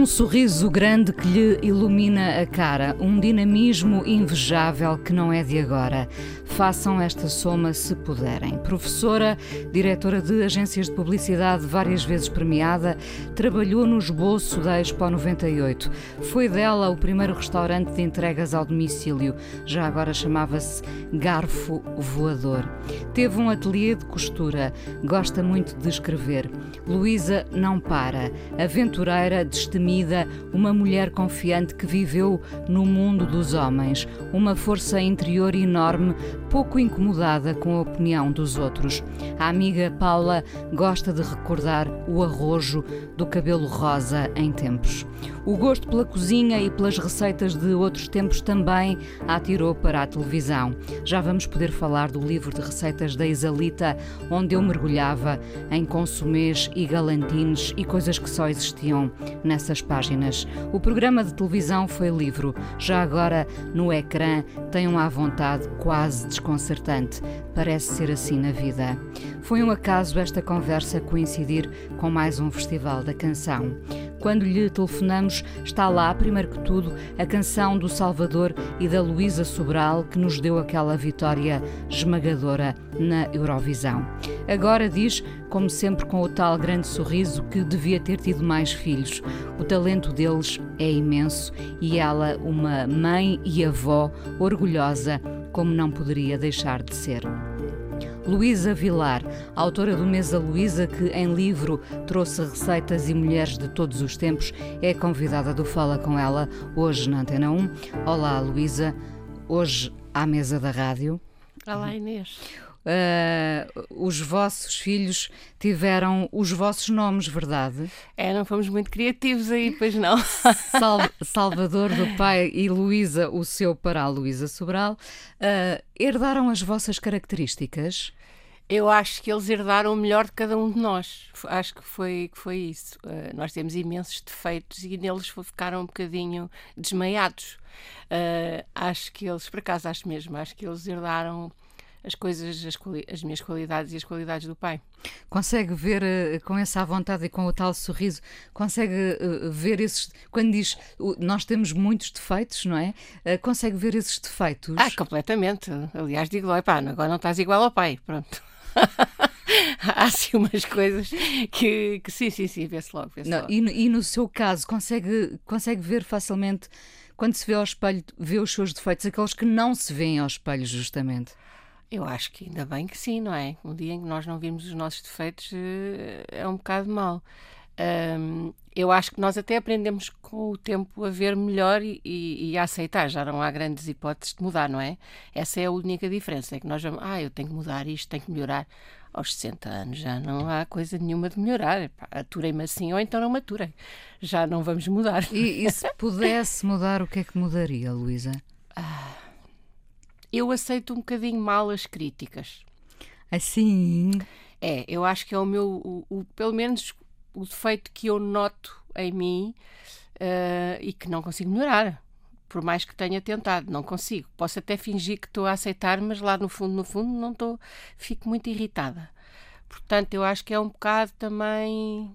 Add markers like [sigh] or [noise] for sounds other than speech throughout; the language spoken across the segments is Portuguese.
Um sorriso grande que lhe ilumina a cara, um dinamismo invejável que não é de agora. Façam esta soma se puderem. Professora, diretora de agências de publicidade, várias vezes premiada, trabalhou no esboço da Expo 98. Foi dela o primeiro restaurante de entregas ao domicílio, já agora chamava-se Garfo Voador. Teve um ateliê de costura, gosta muito de escrever. Luísa não para, aventureira, destemida, uma mulher confiante que viveu no mundo dos homens, uma força interior enorme pouco incomodada com a opinião dos outros. A amiga Paula gosta de recordar o arrojo do cabelo rosa em tempos. O gosto pela cozinha e pelas receitas de outros tempos também a atirou para a televisão. Já vamos poder falar do livro de receitas da Isalita, onde eu mergulhava em consumês e galantines e coisas que só existiam nessas páginas. O programa de televisão foi livro, já agora no ecrã tenham à vontade quase desconcertante. Parece ser assim na vida. Foi um acaso esta conversa coincidir com mais um festival da canção. Quando lhe telefonamos, está lá, primeiro que tudo, a canção do Salvador e da Luísa Sobral que nos deu aquela vitória esmagadora na Eurovisão. Agora diz, como sempre com o tal grande sorriso, que devia ter tido mais filhos. O talento deles é imenso e ela, uma mãe e avó orgulhosa, como não poderia deixar de ser. Luísa Vilar, autora do Mesa Luísa, que em livro trouxe receitas e mulheres de todos os tempos, é convidada do Fala com ela hoje na Antena 1. Olá, Luísa, hoje à mesa da rádio. Olá, Inês. Uh, os vossos filhos tiveram os vossos nomes, verdade? É, não fomos muito criativos aí, pois não. Sal [laughs] Salvador do pai e Luísa, o seu para a Luísa Sobral, uh, herdaram as vossas características? Eu acho que eles herdaram o melhor de cada um de nós. Acho que foi, que foi isso. Uh, nós temos imensos defeitos e neles ficaram um bocadinho desmaiados. Uh, acho que eles, por acaso, acho mesmo, acho que eles herdaram as coisas, as, as, minhas qualidades e as qualidades do pai. Consegue ver uh, com essa vontade e com o tal sorriso, consegue uh, ver esses. Quando diz uh, nós temos muitos defeitos, não é? consegue ver esses defeitos? Ah, completamente. Aliás, digo, pá, agora não estás igual ao pai. Pronto. [laughs] Há assim umas coisas que, que sim, sim, sim, vê-se logo. Vê não, logo. E, e, no seu caso, consegue, consegue ver facilmente, quando se vê ao espelho, vê os seus defeitos, aqueles que não se veem ao espelho, justamente? Eu acho que ainda bem que sim, não é? Um dia em que nós não vimos os nossos defeitos eh, é um bocado mau. Um, eu acho que nós até aprendemos com o tempo a ver melhor e, e, e, a aceitar. Já não há grandes hipóteses de mudar, não é? Essa é a única diferença. É que nós vamos, ah, eu tenho que mudar isto, tenho que melhorar. Aos 60 anos já não há coisa nenhuma de melhorar. Aturei-me assim ou então não me aturei. Já não vamos mudar. E, e se [laughs] pudesse mudar, o que é que mudaria, Luísa? Ah eu aceito um bocadinho mal as críticas. Assim? É, eu acho que é o meu, o, o pelo menos o defeito que eu noto em mim uh, e que não consigo melhorar. Por mais que tenha tentado, não consigo. Posso até fingir que estou a aceitar, mas lá no fundo, no fundo, não estou. Fico muito irritada. Portanto, eu acho que é um bocado também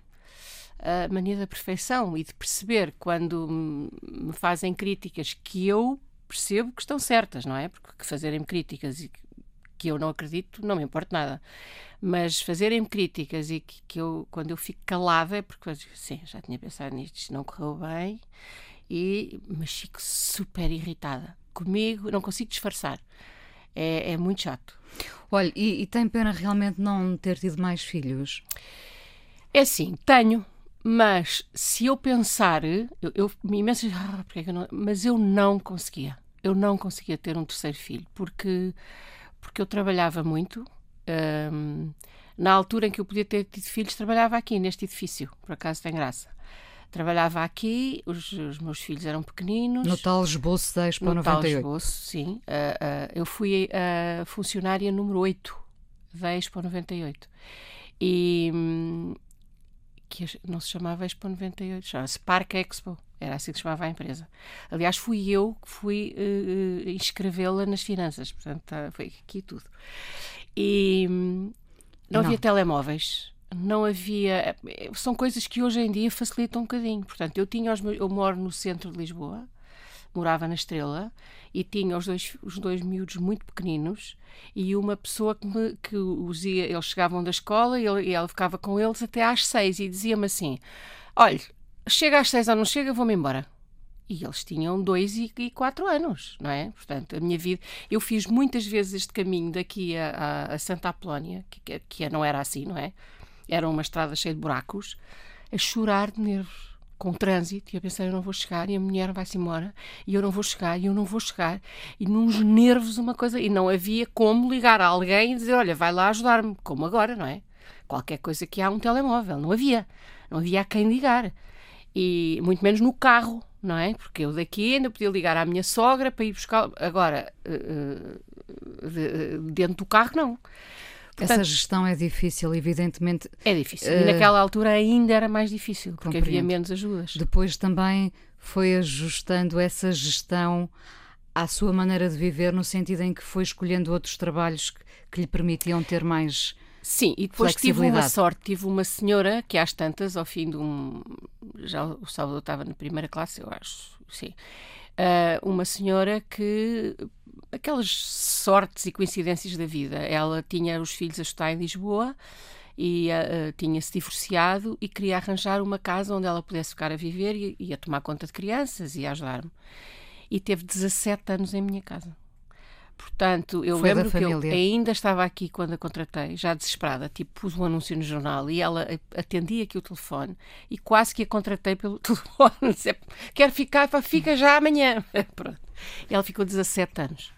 a mania da perfeição e de perceber quando me fazem críticas que eu percebo que estão certas, não é? Porque fazerem-me críticas e que eu não acredito, não me importa nada. Mas fazerem-me críticas e que, que, eu, quando eu fico calada, é porque eu digo, sim, já tinha pensado nisto, isto não correu bem, e, mas fico super irritada. Comigo, não consigo disfarçar. É, é muito chato. Olha, e, e, tem pena realmente não ter tido mais filhos? É assim, tenho, mas se eu pensar, eu, eu imenso, ah, [laughs] porque é que eu não, mas eu não conseguia. Eu não conseguia ter um terceiro filho, porque, porque eu trabalhava muito. Um, na altura em que eu podia ter tido filhos, trabalhava aqui, neste edifício, por acaso tem graça. Trabalhava aqui, os, os meus filhos eram pequeninos. No tal esboço da Expo no 98. tal esboço, sim. Uh, uh, eu fui a funcionária número 8 da Expo 98. E hum, que não se chamava Expo 98, chamava-se Park Expo. Era assim que se chamava a empresa. Aliás, fui eu que fui uh, inscrevê-la nas finanças. Portanto, tá, foi aqui tudo. E hum, não, não havia telemóveis não havia. São coisas que hoje em dia facilitam um bocadinho. Portanto, eu tinha os meus, eu moro no centro de Lisboa, morava na Estrela e tinha os dois, os dois miúdos muito pequeninos e uma pessoa que, me, que os ia, eles chegavam da escola e, ele, e ela ficava com eles até às seis e dizia-me assim: Olha, chega às seis ou não chega, vou-me embora. E eles tinham dois e, e, quatro anos, não é? Portanto, a minha vida. Eu fiz muitas vezes este caminho daqui a, a, a Santa Apolónia, que, que não era assim, não é? era uma estrada cheia de buracos, a chorar de nervos, com trânsito, e a pensar, eu não vou chegar, e a mulher vai-se embora, e eu não vou chegar, e eu não vou chegar, e nos nervos uma coisa, e não havia como ligar a alguém e dizer, olha, vai lá ajudar-me, como agora, não é? Qualquer coisa que há um telemóvel, não havia, não havia a quem ligar, e muito menos no carro, não é? Porque eu daqui ainda podia ligar à minha sogra para ir buscar, agora, uh, uh, dentro do carro não. Portanto, Essa gestão é difícil, evidentemente. É difícil. Uh, e naquela altura ainda era mais difícil, porque compreendo. havia menos ajudas. Depois também foi ajustando essa gestão à sua maneira de viver, no sentido em que foi escolhendo outros trabalhos que, que lhe permitiam ter mais. Sim, e depois tive uma sorte, tive uma senhora que às tantas, ao fim de um. Já o Salvador estava na primeira classe, eu acho, sim. Uh, uma senhora que aquelas sortes e coincidências da vida. Ela tinha os filhos a estudar em Lisboa e uh, tinha-se divorciado e queria arranjar uma casa onde ela pudesse ficar a viver e, e a tomar conta de crianças e a ajudar-me. E teve 17 anos em minha casa. Portanto, eu Foi lembro que eu ainda estava aqui quando a contratei, já desesperada, tipo, pus um anúncio no jornal e ela atendia aqui o telefone e quase que a contratei pelo [laughs] telefone. Quer ficar, fica já amanhã. [laughs] Pronto. E ela ficou 17 anos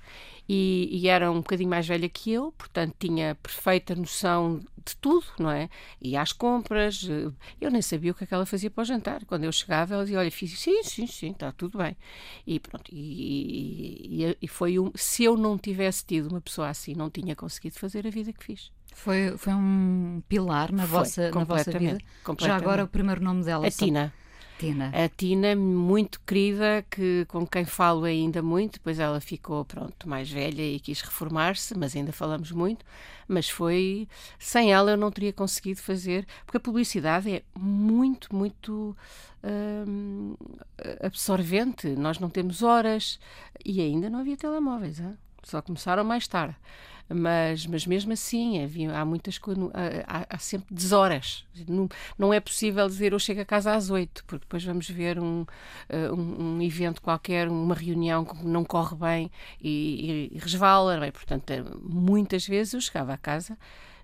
e, e, era um bocadinho mais velha que eu, portanto tinha perfeita noção de tudo, não é? E às compras, eh, eu nem sabia o que é que ela fazia para o jantar. Quando eu chegava, ela dizia: Olha, fiz sim, sim, sim, está tudo bem. E pronto, e, e, e, foi um. Se eu não tivesse tido uma pessoa assim, não tinha conseguido fazer a vida que fiz. Foi, foi um pilar na, foi, vossa, na vossa vida. Já agora o primeiro nome dela? A Tina. Tina. A Tina, muito querida, que, com quem falo ainda muito, depois ela ficou, pronto, mais velha e quis reformar-se, mas ainda falamos muito, mas foi, sem ela eu não teria conseguido fazer, porque a publicidade é muito, muito hum, absorvente, nós não temos horas, e ainda não havia telemóveis, hein? só começaram mais tarde mas, mas mesmo assim havia, há muitas coisas, há, há, sempre deshoras. Não, não é possível dizer eu chego a casa às oito, porque depois vamos ver um, uh, um, um, evento qualquer, uma reunião que não corre bem e, e, resvala. Bem, portanto, eh, muitas vezes eu chegava a casa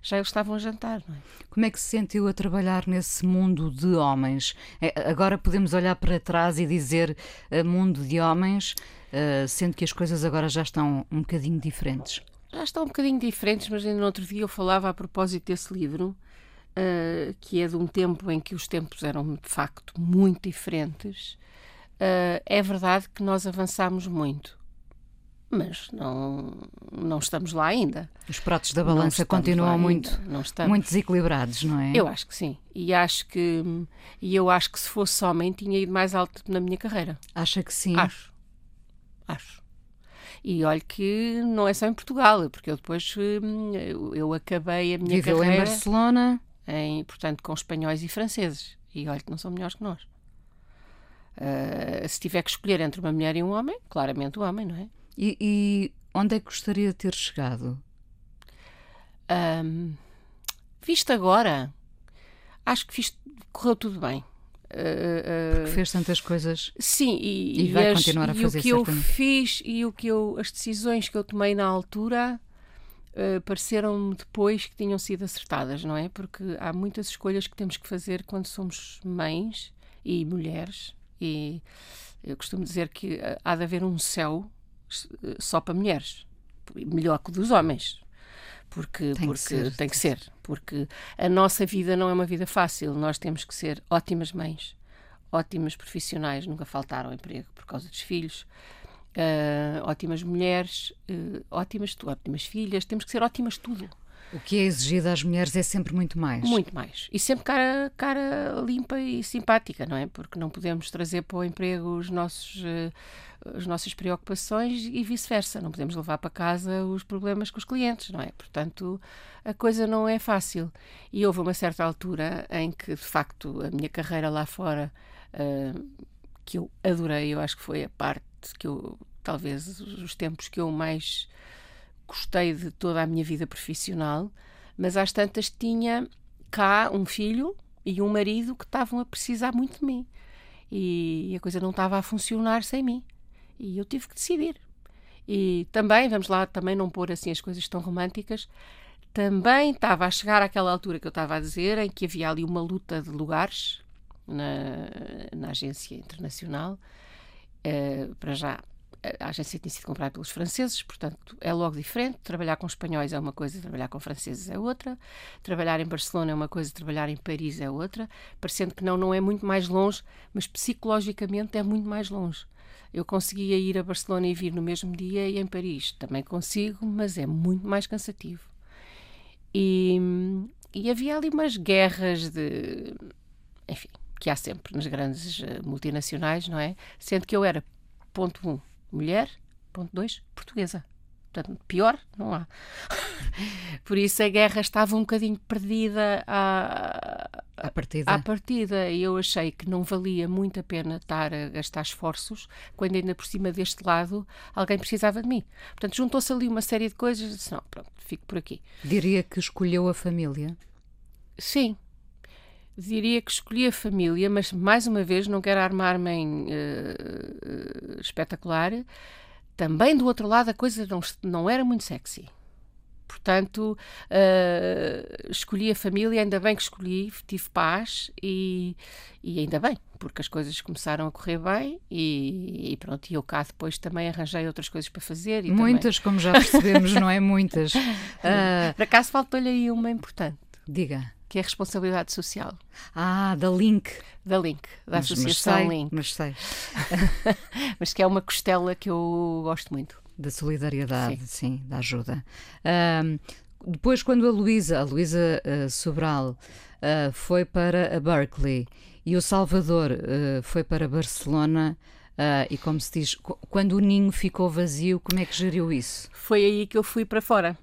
já eles estavam a jantar. É? Como é que se sentiu a trabalhar nesse mundo de homens? É, agora podemos olhar para trás e dizer uh, mundo de homens, uh, sendo que as coisas agora já estão um bocadinho diferentes já estão um bocadinho diferentes, mas ainda no outro dia eu falava a propósito desse livro, uh, que é de um tempo em que os tempos eram de facto muito diferentes. Uh, é verdade que nós avançámos muito, mas não, não estamos lá ainda. Os pratos da balança continuam muito, muito desequilibrados, não é? Eu acho que sim. E acho que e eu acho que se fosse homem tinha ido mais alto na minha carreira. Acha que sim? Acho. Acho. E olha que não é só em Portugal, porque eu depois hum, eu acabei a minha Viveu carreira... em Barcelona? Em, portanto, com espanhóis e franceses. E olha que não são melhores que nós. Uh, se tiver que escolher entre uma mulher e um homem, claramente o homem, não é? E, e onde é que gostaria de ter chegado? Um, visto agora, acho que fiz, correu tudo bem. Porque fez tantas coisas. Sim, e, e vai as, continuar a fazer. E o que eu fiz e o que eu, as decisões que eu tomei na altura uh, pareceram-me depois que tinham sido acertadas, não é? Porque há muitas escolhas que temos que fazer quando somos mães e mulheres. E eu costumo dizer que há de haver um céu só para mulheres, melhor que o dos homens, porque tem, porque que ser, tem que ser, porque a nossa vida não é uma vida fácil. Nós temos que ser ótimas mães, ótimas profissionais, nunca faltaram emprego por causa dos filhos. Uh, ótimas mulheres, uh, ótimas, ótimas filhas, temos que ser ótimas tudo. O que é exigido às mulheres é sempre muito mais. Muito mais. E sempre cara, cara limpa e simpática, não é? Porque não podemos trazer para o emprego os nossos, uh, as nossas preocupações e vice-versa. Não podemos levar para casa os problemas com os clientes, não é? Portanto, a coisa não é fácil. E houve uma certa altura em que, de facto, a minha carreira lá fora, uh, que eu adorei, eu acho que foi a parte que eu, talvez, os tempos que eu mais gostei de toda a minha vida profissional, mas às tantas tinha cá um filho e um marido que estavam a precisar muito de mim. E a coisa não estava a funcionar sem mim. E eu tive que decidir. E também, vamos lá, também não pôr assim as coisas tão românticas, também estava a chegar àquela altura que eu estava a dizer, em que havia ali uma luta de lugares na, na agência internacional. Uh, para já, a agência tinha sido comprada pelos franceses, portanto é logo diferente. Trabalhar com espanhóis é uma coisa, trabalhar com franceses é outra. Trabalhar em Barcelona é uma coisa, trabalhar em Paris é outra. Parecendo que não, não é muito mais longe, mas psicologicamente é muito mais longe. Eu conseguia ir a Barcelona e vir no mesmo dia e em Paris também consigo, mas é muito mais cansativo. E, e havia ali umas guerras de. Enfim, que há sempre nas grandes eh, multinacionais, não é? Sendo que eu era, ponto um, mulher, ponto 2, portuguesa. Portanto, pior não há. [laughs] Por isso a guerra estava um bocadinho perdida à, à, partida. à partida. E eu achei que não valia muito a pena estar a gastar esforços quando ainda por cima deste lado alguém precisava de mim. Portanto, juntou-se ali uma série de coisas e disse, não, pronto, fico por aqui. Diria que escolheu a família? Sim, diria que escolhi a família, mas mais uma vez não quero armar-me em uh, espetacular. Também do outro lado a coisa não, não era muito sexy. Portanto, uh, escolhi a família, ainda bem que escolhi, tive paz e, e ainda bem, porque as coisas começaram a correr bem e, e pronto, e eu cá depois também arranjei outras coisas para fazer. Muitas, também... como já percebemos, não é? Muitas. Uh... [laughs] Por acaso faltou-lhe aí uma importante. Diga que é a responsabilidade social. Ah, da Link. Da Link, da mas, Associação mas sei, Link. Mas sei. [laughs] mas que é uma costela que eu gosto muito. Da solidariedade, sim, sim da ajuda. Um, depois, quando a Luísa, a Luísa uh, Sobral, uh, foi para a Berkeley e o Salvador uh, foi para Barcelona, e como se diz, quando o ninho ficou vazio, como é que geriu isso? Foi aí que eu fui para fora.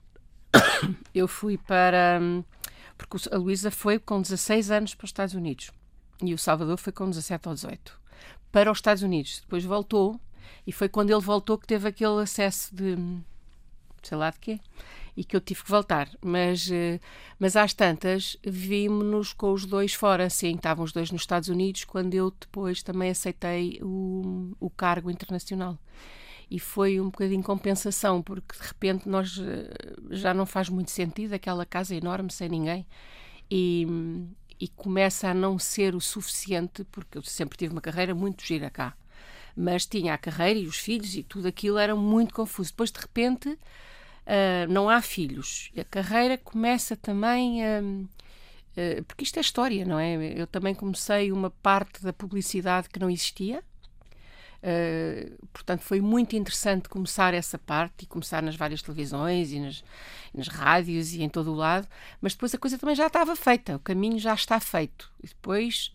[coughs] eu fui para. Porque a Luísa foi com 16 anos para os Estados Unidos e o Salvador foi com 17 ou 18 para os Estados Unidos. Depois voltou e foi quando ele voltou que teve aquele acesso de sei lá de quê e que eu tive que voltar. Mas, eh, mas às tantas vimos-nos com os dois fora, sim, estavam os dois nos Estados Unidos quando eu depois também aceitei o, o cargo internacional e foi um bocadinho compensação, porque de repente nós eh, já não faz muito sentido aquela casa enorme sem ninguém e, e começa a não ser o suficiente, porque eu sempre tive uma carreira muito gira cá, mas tinha a carreira e os filhos e tudo aquilo era muito confuso. Depois de repente uh, não há filhos, a carreira começa também a. Uh, porque isto é história, não é? Eu também comecei uma parte da publicidade que não existia, Uh, portanto, foi muito interessante começar essa parte e começar nas várias televisões e nas, nas rádios e em todo o lado, mas depois a coisa também já estava feita, o caminho já está feito. E depois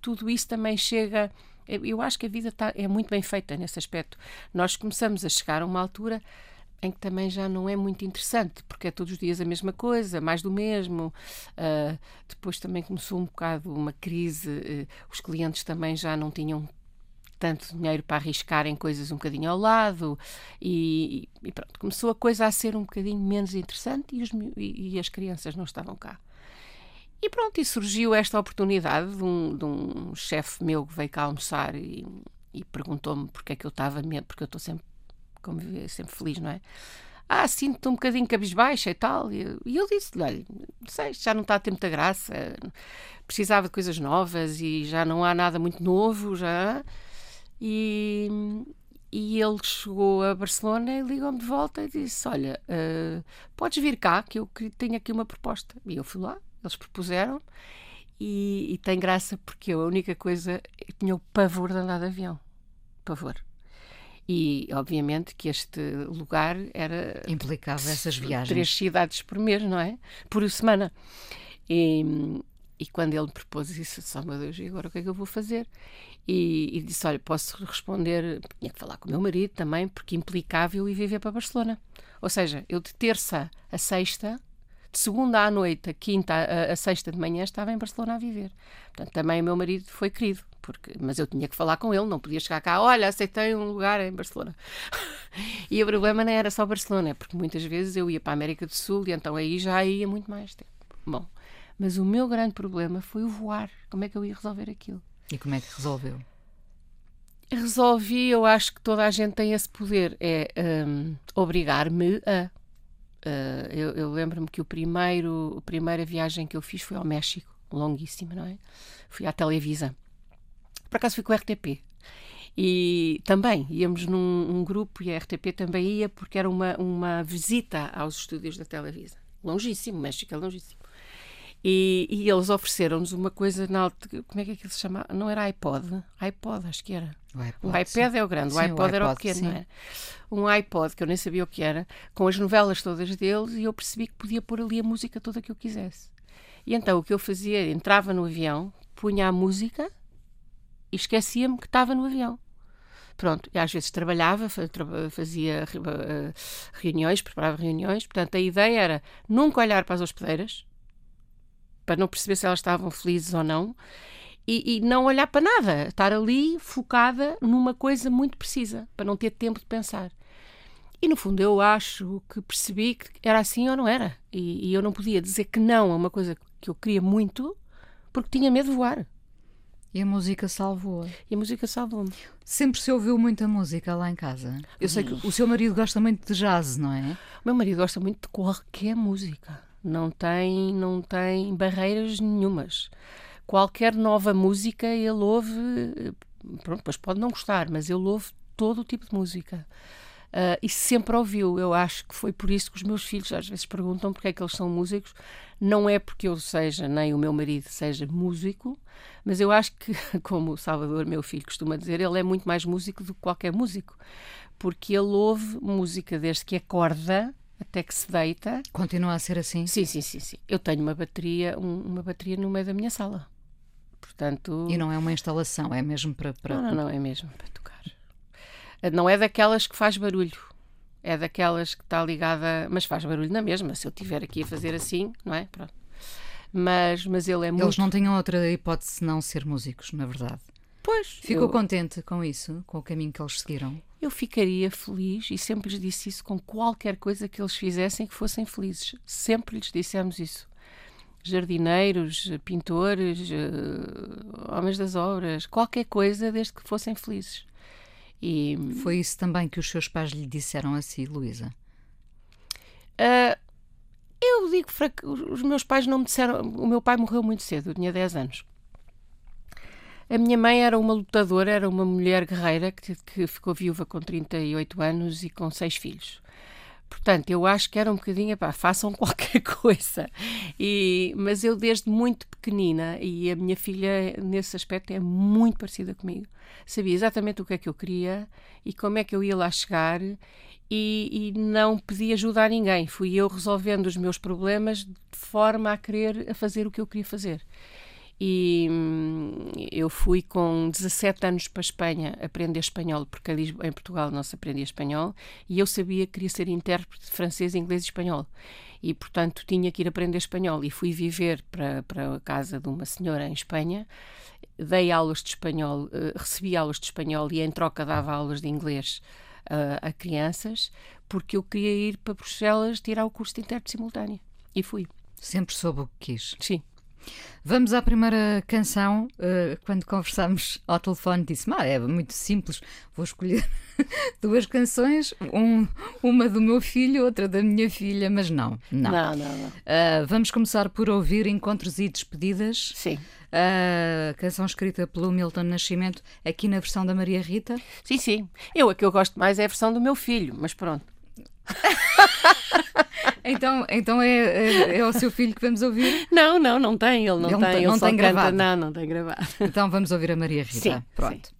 tudo isso também chega. Eu acho que a vida está, é muito bem feita nesse aspecto. Nós começamos a chegar a uma altura em que também já não é muito interessante, porque é todos os dias a mesma coisa, mais do mesmo. Uh, depois também começou um bocado uma crise, uh, os clientes também já não tinham tanto dinheiro para arriscar em coisas um bocadinho ao lado e, e pronto, começou a coisa a ser um bocadinho menos interessante e, os, e, e as crianças não estavam cá. E pronto, e surgiu esta oportunidade de um, um chefe meu que veio cá almoçar e, e perguntou-me porque é que eu estava, porque eu estou sempre, como sempre feliz, não é? Ah, sinto-te um bocadinho cabisbaixa e tal. E eu, eu disse-lhe: olha, não sei, já não está a ter muita graça, precisava de coisas novas e já não há nada muito novo, já. E, e ele chegou a Barcelona e ligou-me de volta e disse: Olha, uh, podes vir cá, que eu tenho aqui uma proposta. E eu fui lá, eles propuseram. e, e tem graça porque eu, a única coisa, eu tinha o pavor de andar de avião. Pavor. E, obviamente, que este lugar era. Implicava essas viagens. Três cidades por mês, não é? Por semana. E, e quando ele me propôs isso, disse: oh, meu Deus, e agora o que é que eu vou fazer? E, e, disse: Olha, posso responder. Tinha que falar com o meu marido também, porque implicava eu ir viver para Barcelona. Ou seja, eu de terça a sexta de segunda à noite, a quinta a, a, sexta de manhã, estava em Barcelona a viver. Portanto, também o meu marido foi querido, porque, mas eu tinha que falar com ele, não podia chegar cá, olha, aceitei um lugar em Barcelona. [laughs] e o problema não era só Barcelona, porque muitas vezes eu ia para a América do Sul e então aí já ia muito mais tempo. Bom, mas o meu grande problema foi o voar. Como é que eu ia resolver aquilo? E como é que resolveu? Resolvi, eu acho que toda a gente tem esse poder, é um, obrigar-me a Uh, eu, eu lembro-me que o primeiro, a primeira viagem que eu fiz foi ao México, longuíssima, não é? Fui à Televisa. Por acaso fui com o RTP. E também íamos num um grupo e a RTP também ia porque era uma, uma visita aos estúdios da Televisa. Longíssimo, México é longíssimo. E, e eles ofereceram-nos uma coisa na como é que aquilo se chama? Não era iPod? iPod, acho que era. O, iPod, o iPad sim. é o grande, sim, o, iPod o iPod era o pequeno, sim. não é? Um iPod que eu nem sabia o que era, com as novelas todas deles, e eu percebi que podia pôr ali a música toda que eu quisesse. E então o que eu fazia, entrava no avião, punha a música e esquecia-me que estava no avião. Pronto, e às vezes trabalhava, fazia reuniões, preparava reuniões. Portanto, a ideia era nunca olhar para as hospedeiras, para não perceber se elas estavam felizes ou não, e, e, não olhar para nada, estar ali focada numa coisa muito precisa, para não ter tempo de pensar. E no fundo eu acho que percebi que era assim ou não era. E, e eu não podia dizer que não a uma coisa que eu queria muito, porque tinha medo de voar. E a música salvou-a. E a música salvou-me. Sempre se ouviu muita música lá em casa. Eu sei que o seu marido gosta muito de jazz, não é? O meu marido gosta muito de qualquer música. Não tem, não tem barreiras nenhumas. Qualquer nova música ele ouve, pronto, depois pode não gostar, mas ele ouve todo o tipo de música. Uh, e sempre ouviu. Eu acho que foi por isso que os meus filhos às vezes perguntam porque é que eles são músicos. Não é porque eu seja, nem o meu marido seja músico, mas eu acho que, [laughs] como o Salvador, meu filho, costuma dizer, ele é muito mais músico do que qualquer músico. Porque ele ouve música desde que acorda até que se deita. Continua a ser assim? Sim, sim, sim. sim. Eu tenho uma bateria, um, uma bateria no meio da minha sala. Portanto... E não é uma instalação, é mesmo para... para... Não, não, não, é mesmo para tocar. Não é daquelas que faz barulho. É daquelas que está ligada, mas faz barulho na mesma. Se eu estiver aqui a fazer assim, não é? Pronto. Mas, mas ele é muito. Eles não tinham outra hipótese senão ser músicos, na verdade. Pois. Ficou eu... contente com isso, com o caminho que eles seguiram? Eu ficaria feliz e sempre lhes disse isso com qualquer coisa que eles fizessem que fossem felizes. Sempre lhes dissemos isso. Jardineiros, pintores, uh, homens das obras, qualquer coisa desde que fossem felizes. E... Foi isso também que os seus pais lhe disseram a si, Luísa? Uh, eu digo que os meus pais não me disseram. O meu pai morreu muito cedo, eu tinha 10 anos. A minha mãe era uma lutadora, era uma mulher guerreira que, que ficou viúva com 38 anos e com seis filhos. Portanto, eu acho que era um bocadinho, pá, façam [laughs] qualquer coisa. E, mas eu, desde muito pequenina, e a minha filha, nesse aspecto, é muito parecida comigo, sabia exatamente o que é que eu queria e como é que eu ia lá chegar e, e não pedi ajuda a ninguém. Fui eu resolvendo os meus problemas de forma a querer a fazer o que eu queria fazer. E hum, eu fui com 17 anos para a Espanha aprender espanhol, porque ali em Portugal não se aprendia espanhol, e eu sabia que queria ser intérprete de francês, inglês e espanhol. E, portanto, tinha que ir aprender espanhol. E fui viver para, para a casa de uma senhora em Espanha, dei aulas de espanhol, uh, recebi aulas de espanhol e, em troca, dava aulas de inglês uh, a crianças, porque eu queria ir para Bruxelas tirar o curso de intérprete simultâneo. E fui. Sempre soube o que quis. Sim. Vamos à primeira canção. Uh, quando conversámos ao telefone, disse: ah, é muito simples, vou escolher [laughs] duas canções, um, uma do meu filho, outra da minha filha, mas não. Não, não. não, não. Uh, vamos começar por ouvir Encontros e Despedidas. Sim. A canção escrita pelo Milton Nascimento, aqui na versão da Maria Rita. Sim, sim. Eu, a que eu gosto mais é a versão do meu filho, mas pronto. [laughs] então então é, é, é, o seu filho que vamos ouvir? Não, não, não tem, ele não ele tem. Não, ele tem gravado. Não, não tem gravado. Então vamos ouvir a Maria Rita. Sim, Pronto. Sim.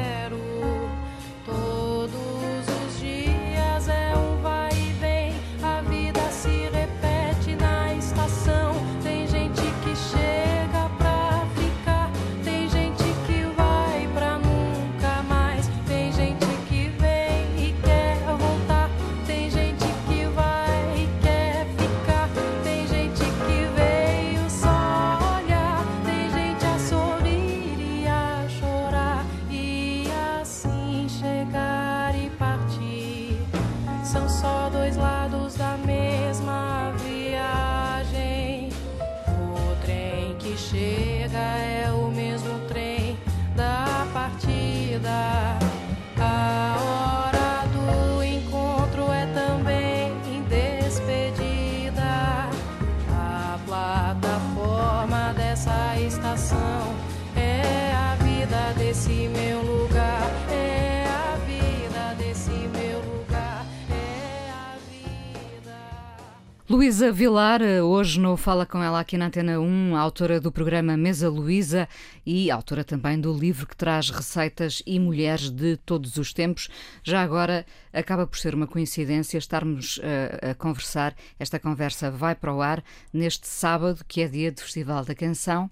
Luísa Vilar, hoje no Fala Com Ela aqui na Antena 1, autora do programa Mesa Luísa e autora também do livro que traz receitas e mulheres de todos os tempos. Já agora acaba por ser uma coincidência estarmos eh, a conversar, esta conversa vai para o ar neste sábado, que é dia do Festival da Canção.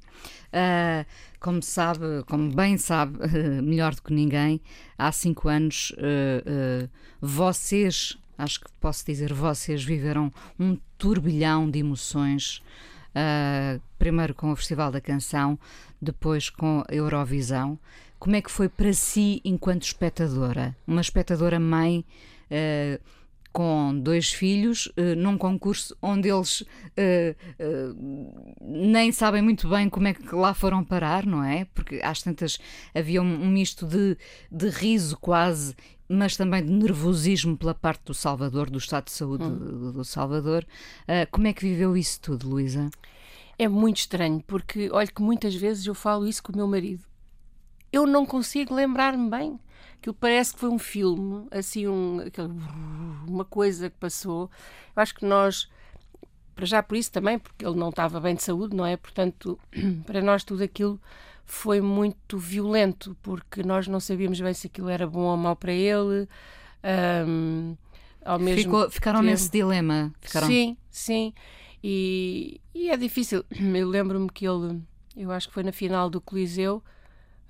Ah, como sabe, como bem sabe, [laughs] melhor do que ninguém, há cinco anos eh, vocês acho que posso dizer, vocês viveram um turbilhão de emoções. Uh, primeiro com o Festival da Canção, depois com a Eurovisão. Como é que foi para si enquanto espectadora? Uma espectadora mãe uh, com dois filhos, uh, num concurso onde eles nem sabem muito bem como é que lá foram parar, não é? Porque às tantas havia um, um misto de, de riso quase mas também de nervosismo pela parte do Salvador, do Estado de Saúde hum. do Salvador. Uh, como é que viveu isso tudo, Luísa? É muito estranho, porque olha que muitas vezes eu falo isso com o meu marido. Eu não consigo lembrar-me bem. Aquilo parece que foi um filme, assim, um, uma coisa que passou. Eu acho que nós, para já por isso também, porque ele não estava bem de saúde, não é? Portanto, [clears throat] para nós tudo aquilo foi muito violento, porque nós não sabíamos bem se aquilo era bom ou mau para ele. Um, ao mesmo Ficou, ficaram tempo... nesse dilema. Ficaram... Sim, sim. E, e é difícil. [clears throat] Eu lembro-me que ele, eu acho que foi na final do Coliseu,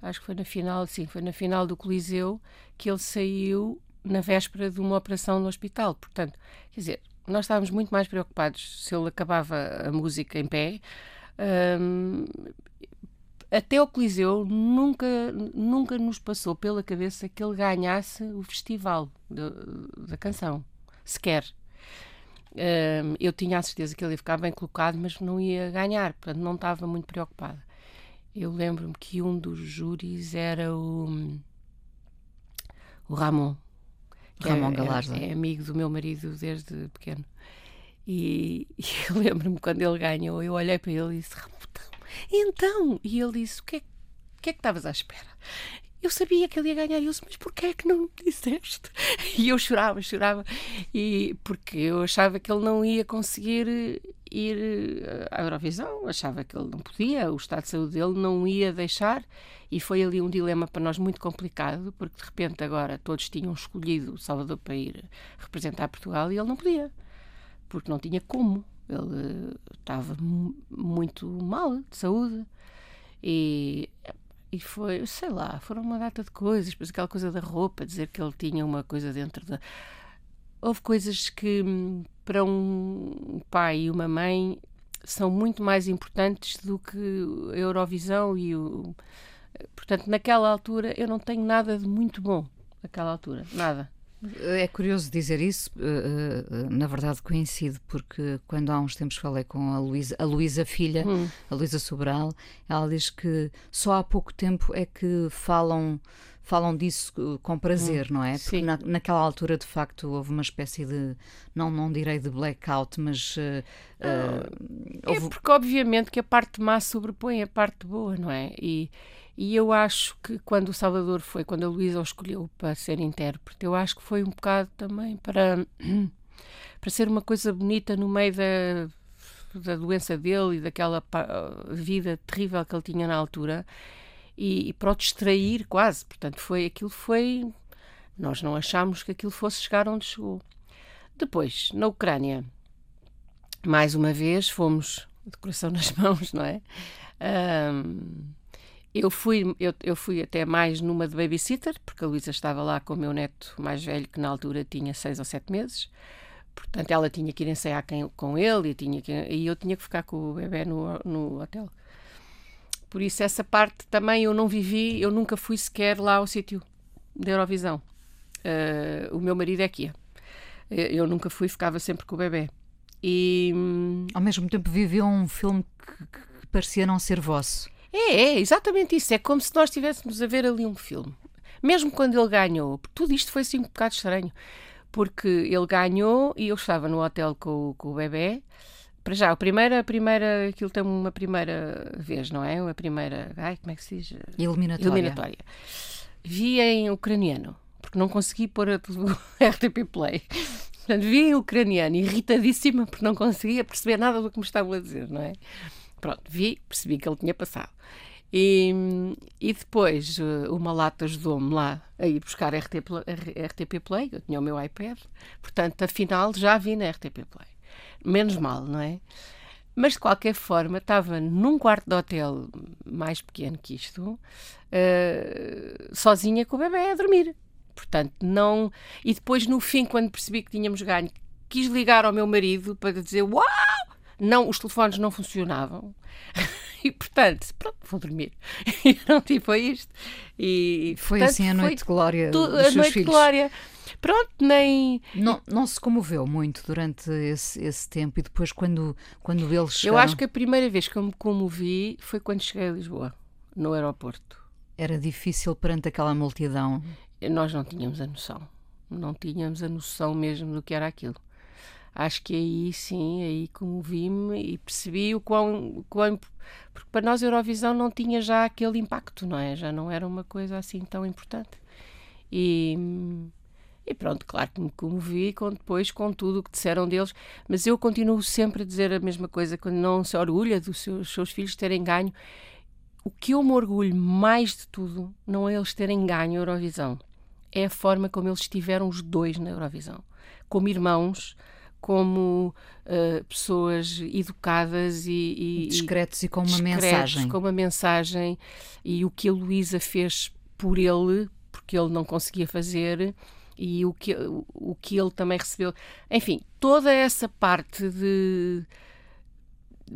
acho que foi na final, sim, foi na final do Coliseu que ele saiu na véspera de uma operação no hospital. Portanto, quer dizer, nós estávamos muito mais preocupados se ele acabava a música em pé. Até o Coliseu nunca, nunca nos passou pela cabeça que ele ganhasse o festival da canção, sequer. Eu tinha a certeza que ele ia ficar bem colocado, mas não ia ganhar, portanto não estava muito preocupada. Eu lembro-me que um dos júris era o, o Ramon. Ramon Galarza. É, é, amigo do meu marido desde pequeno. E, [laughs] e eu lembro-me quando ele ganhou, eu olhei para ele e disse: então, e ele disse: O que é, que, é que estavas à espera? Eu sabia que ele ia ganhar. Eu disse: Mas porquê é que não me disseste? [laughs] E eu chorava, chorava, e, porque eu achava que ele não ia conseguir ir à Eurovisão, achava que ele não podia, o estado de saúde dele não ia deixar. E foi ali um dilema para nós muito complicado, porque de repente agora todos tinham escolhido o Salvador para ir representar Portugal e ele não podia, porque não tinha como. Ele estava muito mal de saúde e, e foi, sei lá, foram uma data de coisas, depois aquela coisa da roupa, dizer que ele tinha uma coisa dentro da. Houve coisas que hum, para um pai e uma mãe são muito mais importantes do que a Eurovisão e o. Portanto, naquela altura eu não tenho nada de muito bom naquela altura, nada. É curioso dizer isso, eh, eh, na verdade coincide, porque quando há uns tempos falei com a Luísa, a Luísa filha, Hum. a Luísa Sobral, ela diz que só há pouco tempo é que falam falam disso eh, com prazer, não é? Porque Sim. na, naquela altura, de facto, houve uma espécie de, não, não direi de blackout, mas eh, eh, É houve- porque, obviamente, que a parte má sobrepõe a parte boa, não é? E, e eu acho que quando o Salvador foi, quando a Luísa o escolheu para ser intérprete, eu acho que foi um bocado também para, [clears throat] para ser uma coisa bonita no meio da, da doença dele e daquela vida terrível que ele tinha na altura e, e para o distrair quase. Portanto, foi aquilo foi. Nós não achámos que aquilo fosse chegar onde chegou. Depois, na Ucrânia, mais uma vez fomos de coração [laughs] nas mãos, não é? Ahm, eu fui, eu, eu fui até mais numa de babysitter, porque a Luísa estava lá com o meu neto mais velho, que na altura tinha seis ou sete meses. Portanto, ela tinha que ir ensaiar quem- com ele e, tinha que, e eu tinha que ficar com o bebê no, no hotel. Por isso, essa parte também eu não vivi, eu nunca fui sequer lá ao sítio da Eurovisão. Ah, o meu marido é que ia. Eu eu nunca fui, ficava sempre com o bebê. E hum, ao mesmo tempo viveu um filme que, que parecia não ser vosso. é, é exatamente isso. É como se nós estivéssemos a ver ali um filme. Mesmo quando ele ganhou, tudo isto foi assim um bocado estranho. Porque ele ganhou e eu estava no hotel com, com o bebê. Para já, a primeira, a primeira, aquilo tem uma primeira vez, não é? A primeira, ai, como é que se diz? Eliminatória. Eliminatória. Vi em ucraniano, porque não consegui pôr a, [laughs] RTP Play. Portanto, vi em ucraniano, irritadíssima, porque não conseguia perceber nada do que me estavam a dizer, não é? Pronto, vi, percebi que ele tinha passado. E, e depois eh, uma lata ajudou-me lá a ir buscar RT, Pla- RTP Play, eu tinha o meu iPad, portanto, afinal, já vi na RTP Play. Menos mal, não é? Mas de qualquer forma, estava num quarto de hotel mais pequeno que isto, eh, sozinha com o bebê a dormir. Portanto, não. E depois, no fim, quando percebi que tínhamos ganho, quis ligar ao meu marido para dizer: Uau! Não, os telefones não funcionavam. [laughs] E portanto, pronto, vou dormir. [laughs] E pronto, e foi isto. E, Foi portanto, assim a noite de glória tu- dos a seus noite de filhos. glória. Pronto, nem. Não, não se comoveu muito durante esse, esse tempo e depois quando, quando eles chegaram, Eu acho que a primeira vez que eu me comovi foi quando cheguei a Lisboa, no aeroporto. era difícil perante aquela multidão. Nós não tínhamos a noção. Não tínhamos a noção mesmo do que era aquilo. Acho que aí sim, aí comovi-me e percebi o quão, quão. Porque para nós a Eurovisão não tinha já aquele impacto, não é? Já não era uma coisa assim tão importante. E, e pronto, claro que me comovi com, depois com tudo o que disseram deles, mas eu continuo sempre a dizer a mesma coisa quando não se orgulha dos seus, seus filhos terem ganho. O que eu me orgulho mais de tudo não é eles terem ganho a Eurovisão, é a forma como eles estiveram os dois na Eurovisão. Como irmãos, como uh, pessoas educadas e, e discretos e com uma mensagem. com uma mensagem e o que a Luísa fez por ele, porque ele não conseguia fazer e o que, o que ele também recebeu. Enfim, toda essa parte de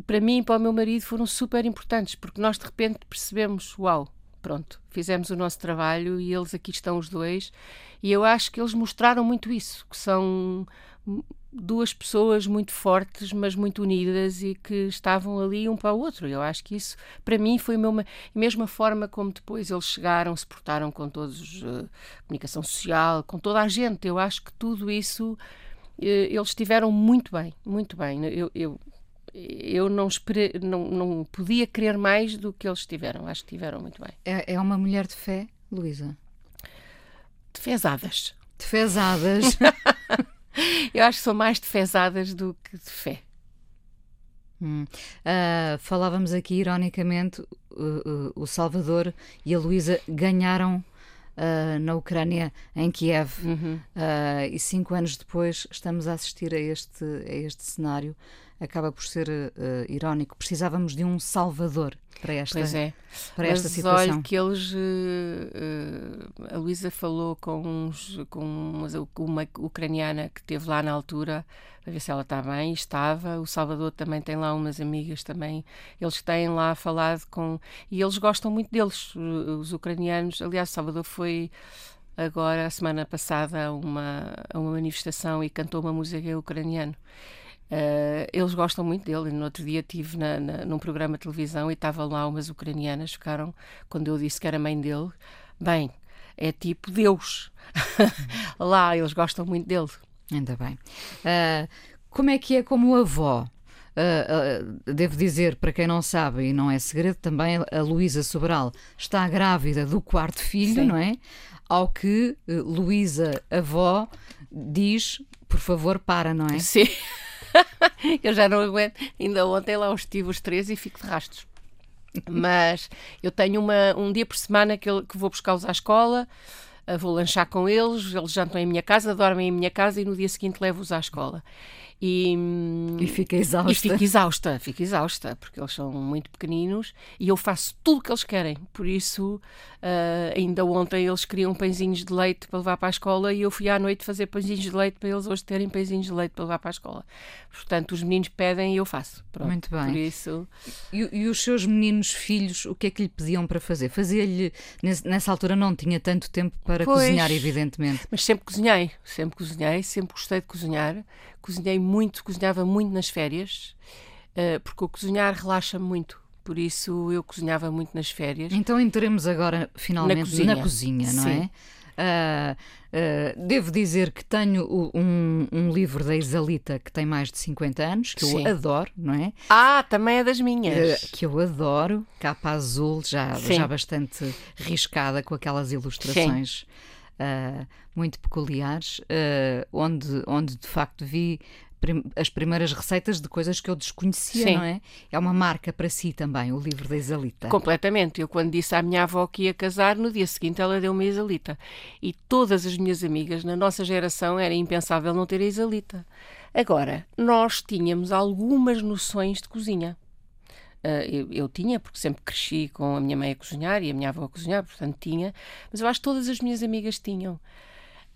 para mim e para o meu marido foram super importantes, porque nós de repente percebemos, uau, pronto, fizemos o nosso trabalho e eles aqui estão os dois, e eu acho que eles mostraram muito isso, que são duas pessoas muito fortes, mas muito unidas e que estavam ali um para o outro. Eu acho que isso, para mim, foi a mesma, a mesma forma como depois eles chegaram, se portaram com todos, uh, comunicação social, com toda a gente. Eu acho que tudo isso, uh, eles tiveram muito bem, muito bem. Eu, eu, eu não, esperei, não, não podia querer mais do que eles tiveram. Acho que tiveram muito bem. É, é uma mulher de fé, Luísa? Defesadas. Defesadas. [laughs] [laughs] Eu acho que são mais defesadas do que de fé. Hum. Uh, falávamos aqui, ironicamente, uh, uh, o Salvador e a Luísa ganharam na Ucrânia, em Kiev, uhum. e cinco anos depois estamos a assistir a este, a este cenário acaba por ser uh, irónico. Precisávamos de um salvador para esta, pois é. para Mas esta situação. olha que eles. Uh, uh, a Luísa falou com, uns, com uma, uma ucraniana que esteve lá na altura para ver se ela está bem. Estava. O Salvador também tem lá umas amigas também. Eles têm lá falado com. E eles gostam muito deles, os ucranianos. Aliás, o Salvador foi agora, a semana passada, a uma, uma manifestação e cantou uma música em ucraniano. Uh, eles gostam muito dele. No outro dia estive na, na, num programa de televisão e estavam lá umas ucranianas, ficaram, quando eu disse que era mãe dele, bem, é tipo Deus. [laughs] lá, eles gostam muito dele. Ainda bem. Uh, como é que é como avó? Uh, uh, devo dizer, para quem não sabe, e não é segredo, também a Luísa Sobral está grávida do quarto filho, Sim. não é? Ao que uh, Luísa, avó, diz: por favor, para, não é? Sim. [laughs] eu já não aguento. Ainda ontem lá os tive os três e fico de rastros. Mas eu tenho uma, um dia por semana que, eu, que vou buscá-los à escola, uh, vou lanchar com eles, eles jantam em minha casa, dormem em minha casa e no dia seguinte levo-os à escola. E, e fica exausta. E fico exausta, fico exausta, porque eles são muito pequeninos e eu faço tudo o que eles querem. Por isso, uh, ainda ontem eles queriam pãezinhos de leite para levar para a escola e eu fui à noite fazer pãezinhos de leite para eles hoje terem pãezinhos de leite para levar para a escola. Portanto, os meninos pedem e eu faço. Pronto, muito bem. Por isso... E, e, os seus meninos filhos, o que é que lhe pediam para fazer? Fazia-lhe, nessa altura não tinha tanto tempo para pois, cozinhar, evidentemente. Mas sempre cozinhei, sempre cozinhei, sempre gostei de cozinhar. Cozinhei muito, cozinhava muito nas férias, uh, porque o cozinhar relaxa muito. Por isso eu cozinhava muito nas férias. Então entremos agora finalmente na cozinha, na cozinha não Sim. é? Uh, uh, devo dizer que tenho um, um, livro da Isalita que tem mais de 50 anos, que Sim. eu adoro, não é? Ah, também é das minhas. Uh, que eu adoro, capa azul, já, Sim. já bastante riscada, com aquelas ilustrações muito peculiares, onde, onde de facto vi as primeiras receitas de coisas que eu desconhecia, Sim. não é? É uma marca para si também, o livro da Isalita. Completamente. Eu, quando disse à minha avó que ia casar, no dia seguinte ela deu-me a Isalita. E todas as minhas amigas, na nossa geração, era impensável não ter a Isalita. Agora, nós tínhamos algumas noções de cozinha. Uh, eu, eu, tinha, porque sempre cresci com a minha mãe a cozinhar e a minha avó a cozinhar, portanto tinha, mas eu acho que todas as minhas amigas tinham.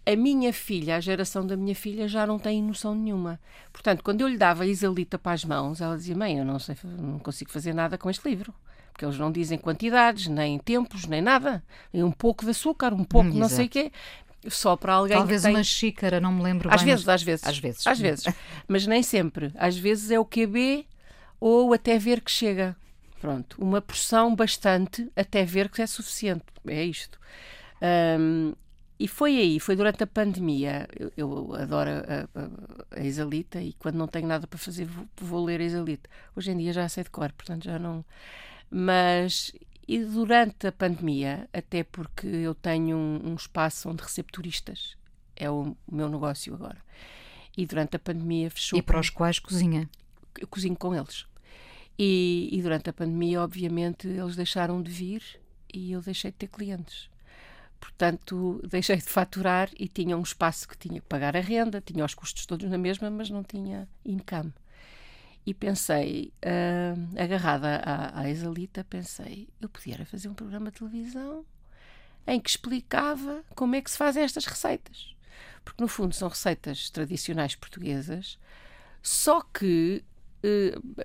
A minha filha, a geração da minha filha, já não tem noção nenhuma. Portanto, quando eu lhe dava a Isalita para as mãos, ela dizia: Mãe, eu não, sei, não consigo fazer nada com este livro. Porque eles não dizem quantidades, nem tempos, nem nada. E um pouco de açúcar, um pouco Hum, não sei o quê. Só para alguém Talvez tem... uma xícara, não me lembro às bem. Vezes, mas... às vezes, às vezes. Às vezes. [laughs] mas nem sempre. Às vezes é o QB ou até ver que chega. Pronto, uma porção bastante até ver que é suficiente. É isto. Um, e foi aí, foi durante a pandemia. Eu, eu adoro a, a, a, Isalita e quando não tenho nada para fazer vou, vou, ler a Isalita. Hoje em dia já sei de cor, portanto já não. Mas e durante a pandemia, até porque eu tenho um, um espaço onde recebo turistas, é o, o meu negócio agora. E durante a pandemia fechou. E para os quais cozinha? Eu cozinho com eles. E, e, durante a pandemia, obviamente, eles deixaram de vir e eu deixei de ter clientes. Portanto, deixei de faturar e tinha um espaço que tinha que pagar a renda, tinha os custos todos na mesma, mas não tinha income. E pensei, uh, agarrada à, à Exalita, pensei, eu podia fazer um programa de televisão em que explicava como é que se fazem estas receitas. Porque, no fundo, são receitas tradicionais portuguesas, só que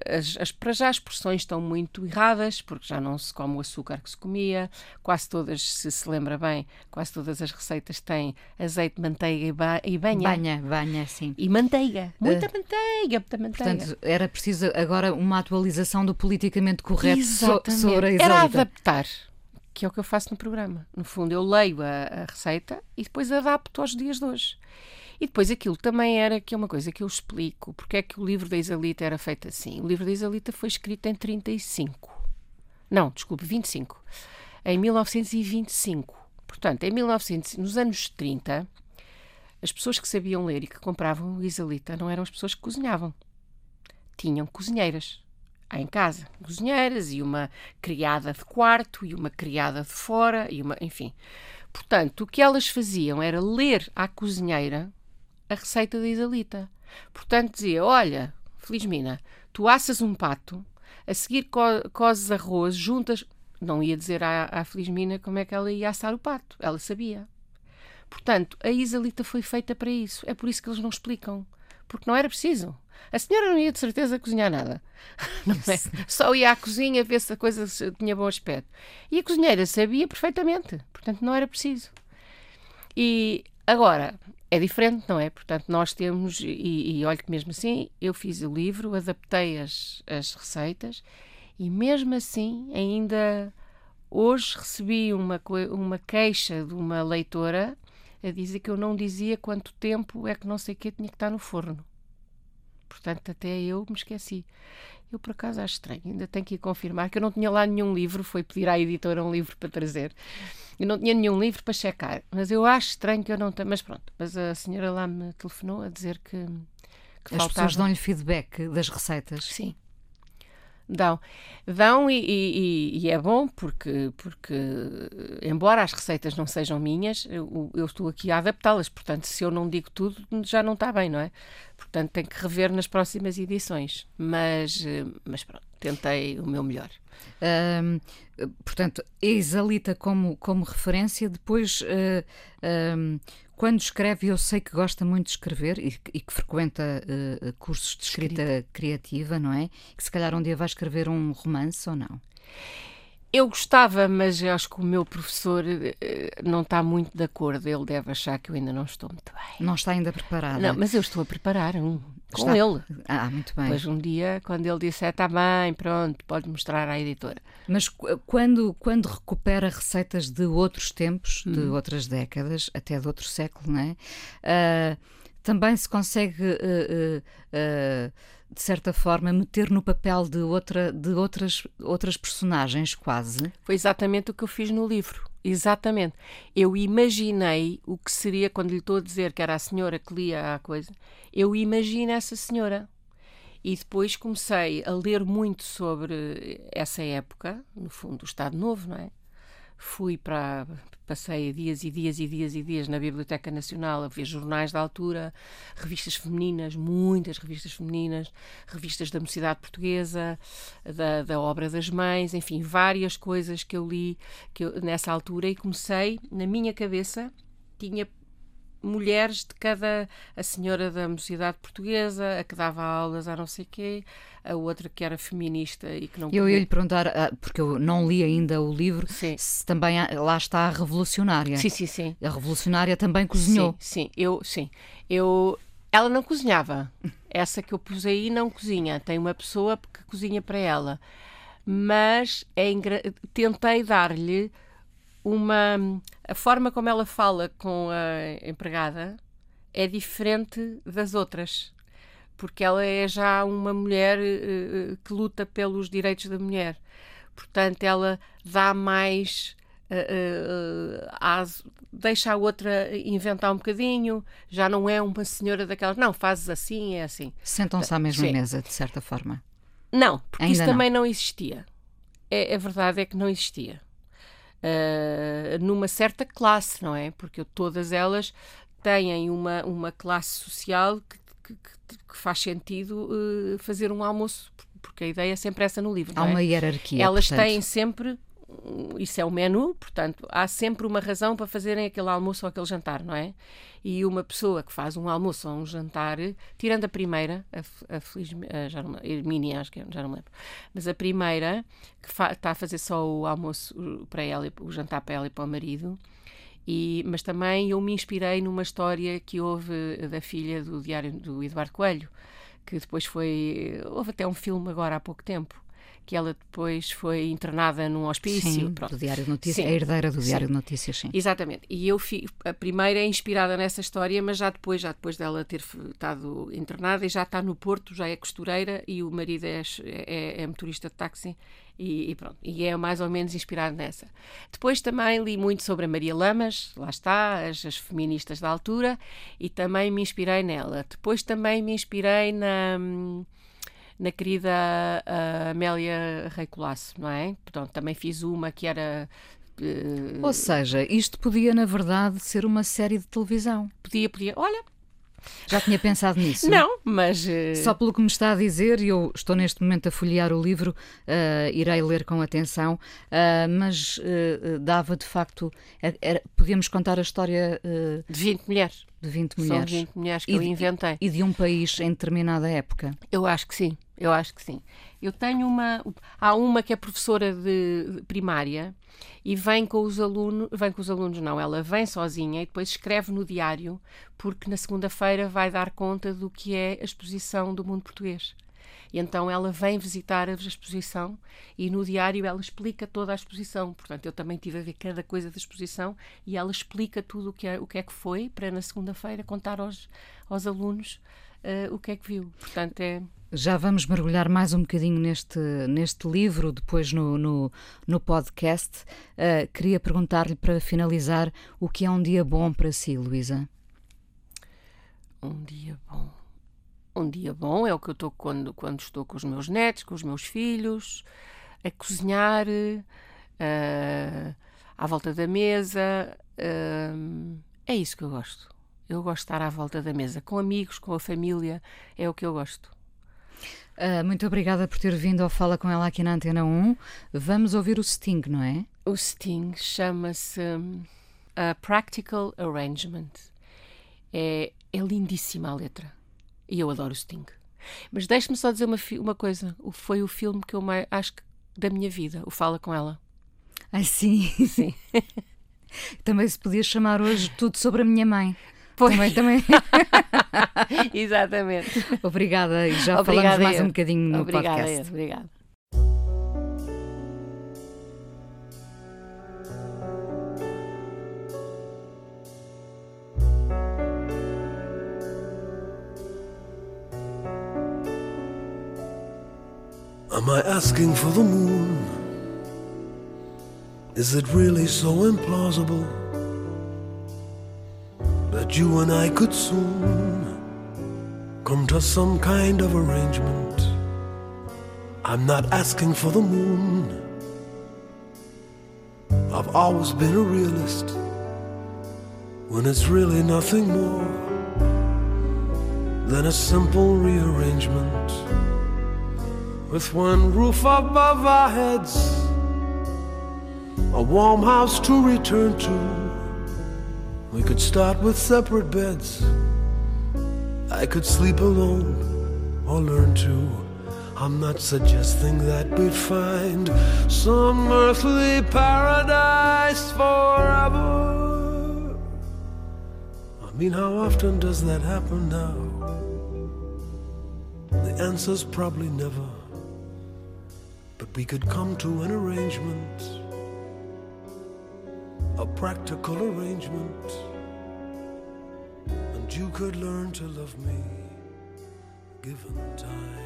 as, as, para já as porções estão muito erradas, porque já não se come o açúcar que se comia, quase todas, se se lembra bem, quase todas as receitas têm azeite, manteiga e, ba e banha. Banha, banha, sim. E manteiga. Muita uh, manteiga, muita manteiga. Portanto, era preciso agora uma atualização do politicamente correto so sobre a Era Isalita. adaptar, que é o que eu faço no programa. No fundo, eu leio a, a receita e depois adapto aos dias de hoje. E depois aquilo também era, que é uma coisa que eu explico, porque é que o livro da Isalita era feito assim. O livro da Isalita foi escrito em 35. Não, desculpe, 25. Em 1925. Portanto, em 1900, nos anos 30, as pessoas que sabiam ler e que compravam o Isalita não eram as pessoas que cozinhavam. Tinham cozinheiras em casa, cozinheiras e uma criada de quarto e uma criada de fora e uma, enfim. Portanto, o que elas faziam era ler à cozinheira a receita da Isalita. Portanto, dizia: Olha, Felizmina, Tu assas um pato, a seguir co cozes arroz, juntas. Não ia dizer à, à Felizmina como é que ela ia assar o pato. Ela sabia. Portanto, a isalita foi feita para isso. É por isso que eles não explicam. Porque não era preciso. A senhora não ia de certeza cozinhar nada. [laughs] Não é? Só ia à cozinha ver se a coisa tinha bom aspecto. E a cozinheira sabia perfeitamente. Portanto, não era preciso. E agora, é diferente, não é? Portanto, nós temos, e, e olho que mesmo assim, eu fiz o livro, adaptei as, as receitas e mesmo assim, ainda hoje recebi uma, uma queixa de uma leitora a dizer que eu não dizia quanto tempo é que não sei o que tinha que estar no forno. Portanto, até eu me esqueci. Eu, por acaso, acho estranho. Ainda tenho que ir confirmar que eu não tinha lá nenhum livro. Foi pedir à editora um livro para trazer. Eu não tinha nenhum livro para checar. Mas eu acho estranho que eu não tenha. Mas pronto. Mas a senhora lá me telefonou a dizer que. que As faltava. pessoas dão-lhe feedback das receitas. Sim. Dão. Dão e, e, e, é bom porque, porque, embora as receitas não sejam minhas, eu, eu estou aqui a adaptá-las. Portanto, se eu não digo tudo, já não está bem, não é? Portanto, tenho que rever nas próximas edições. Mas, mas pronto, tentei o meu melhor. Um, portanto, exalita como, como referência. Depois, um, quando escreve, eu sei que gosta muito de escrever e, e que frequenta uh, cursos de escrita, escrita criativa, não é? Que se calhar um dia vai escrever um romance ou não? Eu gostava, mas eu acho que o meu professor não está muito de acordo. Ele deve achar que eu ainda não estou muito bem. Não está ainda preparada? Não, mas eu estou a preparar um com está... ele. Ah, muito bem. Mas um dia, quando ele disser, está bem, pronto, pode mostrar à editora. Mas quando, quando recupera receitas de outros tempos, hum. de outras décadas, até de outro século, não é? Uh, também se consegue... Uh, uh, de certa forma, meter no papel de, outra, de outras, outras personagens, quase. Foi exatamente o que eu fiz no livro. Exatamente. Eu imaginei o que seria, quando lhe estou a dizer que era a senhora que lia a coisa, eu imagino essa senhora. E depois comecei a ler muito sobre essa época, no fundo, o Estado Novo, não é? Fui para. Passei dias e dias e dias e dias na Biblioteca Nacional a ver jornais da altura, revistas femininas, muitas revistas femininas, revistas da Mocidade Portuguesa, da, da Obra das Mães, enfim, várias coisas que eu li que eu, nessa altura e comecei, na minha cabeça, tinha mulheres de cada. A senhora da Mocidade Portuguesa, a que dava aulas a não sei quê, a outra que era feminista e que não Eu ia lhe perguntar, ah, porque eu não li ainda o livro, sim. se também lá está a revolucionária. Sim, sim, sim. A revolucionária também cozinhou. Sim, sim. Eu, sim. Eu, ela não cozinhava. Essa que eu pus aí não cozinha. Tem uma pessoa que cozinha para ela. Mas é tentei dar-lhe uma. A forma como ela fala com a empregada é diferente das outras. Porque ela é já uma mulher uh, que luta pelos direitos da mulher. Portanto, ela dá mais. Uh, uh, deixa a outra inventar um bocadinho, já não é uma senhora daquelas, não, fazes assim, é assim. Sentam-se à mesma Sim. mesa, de certa forma. Não, porque Ainda isso não. também não existia. É, a verdade é que não existia uh, numa certa classe, não é? Porque todas elas têm uma, uma classe social que, que, que faz sentido uh, fazer um almoço, porque a ideia é sempre essa no livro. Há é? uma hierarquia. Elas portanto. têm sempre isso é o menu, portanto, há sempre uma razão para fazerem aquele almoço ou aquele jantar, não é? E uma pessoa que faz um almoço ou um jantar, tirando a primeira, a, a, Feliz, a, já não, a Hermínia, acho que é, já não lembro, mas a primeira, que está a fazer só o almoço para ela, o jantar para ela e para o marido, e, mas também eu me inspirei numa história que houve da filha do diário do Eduardo Coelho, que depois foi. Houve até um filme agora há pouco tempo, que ela depois foi internada num hospício. Sim, do Diário de Notícias, a herdeira do Diário sim. de Notícias, sim. Exatamente. E eu fi, a primeira é inspirada nessa história, mas já depois, já depois dela ter estado internada e já está no Porto, já é costureira e o marido é, é, é motorista de táxi e, e, pronto. E é mais ou menos inspirado nessa. Depois também li muito sobre a Maria Lamas, lá está, as, as feministas da altura, e também me inspirei nela. Depois também me inspirei na na querida uh, Amélia Rei Colasso, não é? Portanto, também fiz uma que era Uh, Ou seja, isto podia, na verdade, ser uma série de televisão. Podia, podia. Olha, Já tinha pensado nisso? Não, mas. Uh... Só pelo que me está a dizer, e eu estou neste momento a folhear o livro, uh, irei ler com atenção, uh, mas dava de facto. Era, podíamos contar a história. de 20 mulheres. De 20 mulheres. São 20 mulheres que e eu inventei. e de um país em determinada época. Eu acho que sim, eu acho que sim. Eu tenho uma. Há uma que é professora de primária e vem com os alunos, vem com os alunos não, ela vem sozinha e depois escreve no diário, porque na segunda-feira vai dar conta do que é a exposição do mundo português. E então ela vem visitar a exposição e no diário ela explica toda a exposição. Portanto, eu também tive a ver cada coisa da exposição e ela explica tudo o que é, o que, é que foi para na segunda-feira contar aos, aos alunos uh, o que é que viu. Portanto, é. Já vamos mergulhar mais um bocadinho neste, neste livro, depois no, no, no podcast. Uh, queria perguntar-lhe para finalizar o que é um dia bom para si, Luísa? Um dia bom. Um dia bom é o que eu estou quando, quando estou com os meus netos, com os meus filhos, a cozinhar, uh, à volta da mesa. Uh, é isso que eu gosto. Eu gosto de estar à volta da mesa, com amigos, com a família, é o que eu gosto. Uh, muito obrigada por ter vindo ao Fala com ela aqui na Antena 1. Vamos ouvir o Sting, não é? O Sting chama-se um, a Practical Arrangement. É, é lindíssima a letra. E eu adoro o Sting. Mas deixe-me só dizer uma, uma coisa. Foi o filme que eu mais, acho que da minha vida, o Fala com ela. Ai, sim. Sim. [laughs] Também se podia chamar hoje tudo sobre a minha mãe. Pois. Também, também. [laughs] Exatamente. Obrigada e já Obrigada falamos mais eu. um bocadinho no Obrigada podcast. Obrigada. Am I asking for the moon? Is it really so implausible? That you and I could soon come to some kind of arrangement. I'm not asking for the moon. I've always been a realist when it's really nothing more than a simple rearrangement with one roof above our heads, a warm house to return to we could start with separate beds. I could sleep alone or learn to. I'm not suggesting that we'd find some earthly paradise forever. I mean, how often does that happen now? The answer's probably never. But we could come to an arrangement a practical arrangement, and you could learn to love me given time.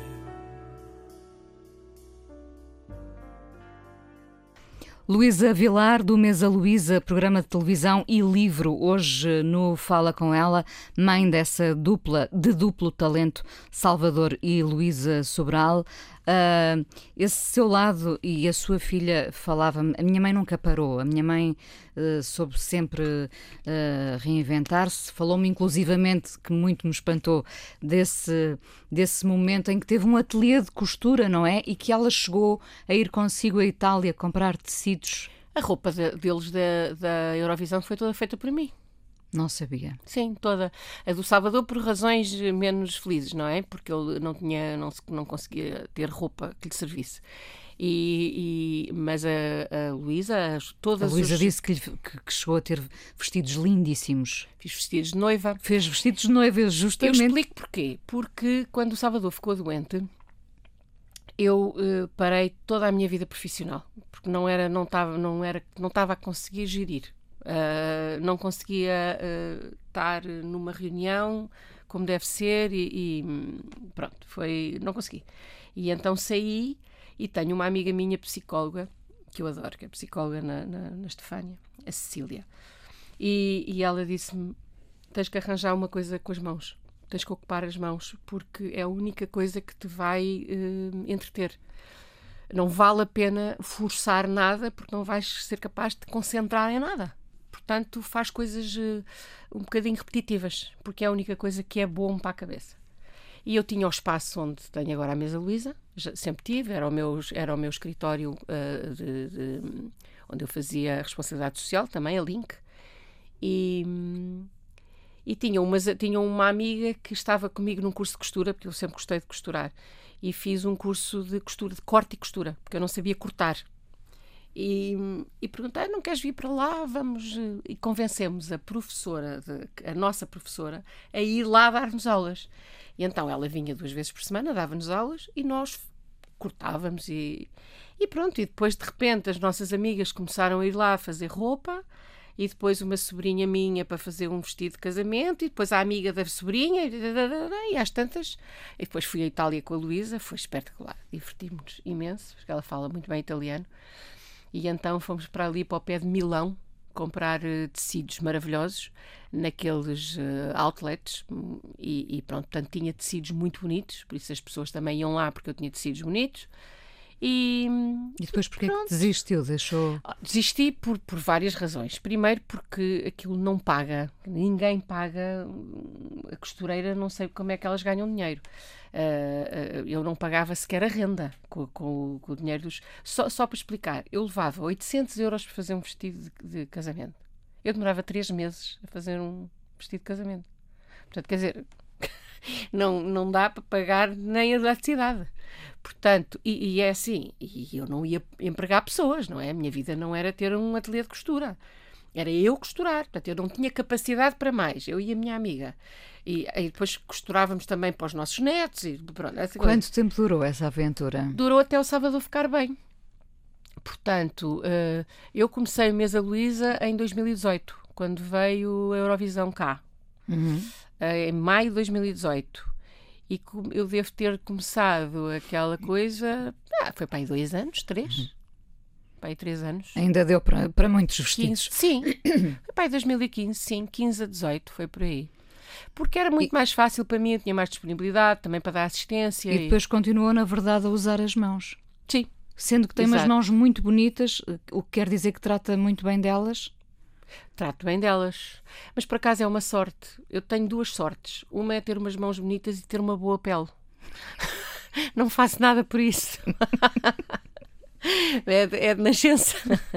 Luísa Vilar, do Mesa Luísa, programa de televisão e livro, hoje no Fala Com Ela, mãe dessa dupla, de duplo talento, Salvador e Luísa Sobral. Uh, esse seu lado e a sua filha falava-me. A minha mãe nunca parou, a minha mãe uh, soube sempre uh, reinventar-se. Falou-me inclusivamente, que muito me espantou, desse, desse momento em que teve um ateliê de costura, não é? E que ela chegou a ir consigo à Itália comprar tecidos. A roupa de, deles da, da Eurovisão foi toda feita por mim. Não sabia. Sim, toda. A do Salvador por razões menos felizes, não é? Porque ele não tinha, não, não conseguia ter roupa que lhe servisse. E, e, mas a, a Luísa, todas A Luísa os... disse que, que, que, chegou a ter vestidos lindíssimos. Fiz vestidos de noiva. Fez vestidos de noiva, justamente. Eu explico porquê. Porque quando o Salvador ficou doente, eu uh, parei toda a minha vida profissional. Porque não era, não estava, não era, não estava a conseguir gerir. Uh, não conseguia uh, estar numa reunião como deve ser e, e, pronto, foi, não consegui. E então saí e tenho uma amiga minha psicóloga, que eu adoro, que é psicóloga na, na, na Estefânia, a Cecília, e, e ela disse-me: tens que arranjar uma coisa com as mãos, tens que ocupar as mãos, porque é a única coisa que te vai uh, entreter. Não vale a pena forçar nada porque não vais ser capaz de te concentrar em nada portanto faz coisas uh, um bocadinho repetitivas, porque é a única coisa que é bom para a cabeça. E eu tinha o espaço onde tenho agora a mesa Luísa, sempre tive, era o meu, era o meu escritório uh, de, de, onde eu fazia responsabilidade social, também a Link. E, e tinha, uma, tinha uma amiga que estava comigo num curso de costura, porque eu sempre gostei de costurar. E fiz um curso de costura, de corte e costura, porque eu não sabia cortar. E, e perguntei, não queres vir para lá? Vamos. E convencemos a professora, de, a nossa professora, a ir lá dar-nos aulas. E então ela vinha duas vezes por semana, dava-nos aulas e nós cortávamos e, e pronto. E depois, de repente, as nossas amigas começaram a ir lá fazer roupa e depois uma sobrinha minha para fazer um vestido de casamento, e depois a amiga da sobrinha, e, e às tantas. E depois fui à Itália com a Luísa, foi espetacular, divertimos-nos imenso, porque ela fala muito bem italiano. E então fomos para ali, para o pé de Milão, comprar uh, tecidos maravilhosos naqueles uh, outlets e, e, pronto, portanto tinha tecidos muito bonitos, por isso as pessoas também iam lá porque eu tinha tecidos bonitos. E, e depois porquê que desistiu? Deixou... Ah, desisti por, por várias razões. Primeiro porque aquilo não paga. Ninguém paga. A costureira não sei como é que elas ganham dinheiro. Uh, uh, eu não pagava sequer a renda com, com, com o dinheiro dos... Só, só para explicar, eu levava 800 euros para fazer um vestido de, de casamento. Eu demorava três meses a fazer um vestido de casamento. Portanto, quer dizer, [laughs] não, não dá para pagar nem a eletricidade. Portanto, e, e, é assim, e eu não ia empregar pessoas, não é? A minha vida não era ter um ateliê de costura. Era eu costurar, portanto, eu não tinha capacidade para mais, eu e a minha amiga. E, e depois costurávamos também para os nossos netos. E, pronto, Quanto coisa. tempo durou essa aventura? Durou até o Salvador ficar bem. Portanto, uh, eu comecei o Mesa Luísa em 2018, quando veio a Eurovisão cá. Uhum em maio de 2018. E eu devo ter começado aquela coisa. Ah, foi para aí dois anos, três. Uhum. Para aí três anos. Ainda deu para, para muitos vestidos. 15, sim, [coughs] foi para aí 2015, sim, 15 a 18, foi por aí. Porque era muito e... mais fácil para mim, eu tinha mais disponibilidade também para dar assistência. E, e... depois continuou, na verdade, a usar as mãos. Sim. Sendo que tem Exato. umas mãos muito bonitas, o que quer dizer que trata muito bem delas. Trato bem delas. Mas por acaso é uma sorte. Eu tenho duas sortes. Uma é ter umas mãos bonitas e ter uma boa pele. [laughs] Não faço nada por isso. [laughs] É de, é de nascença.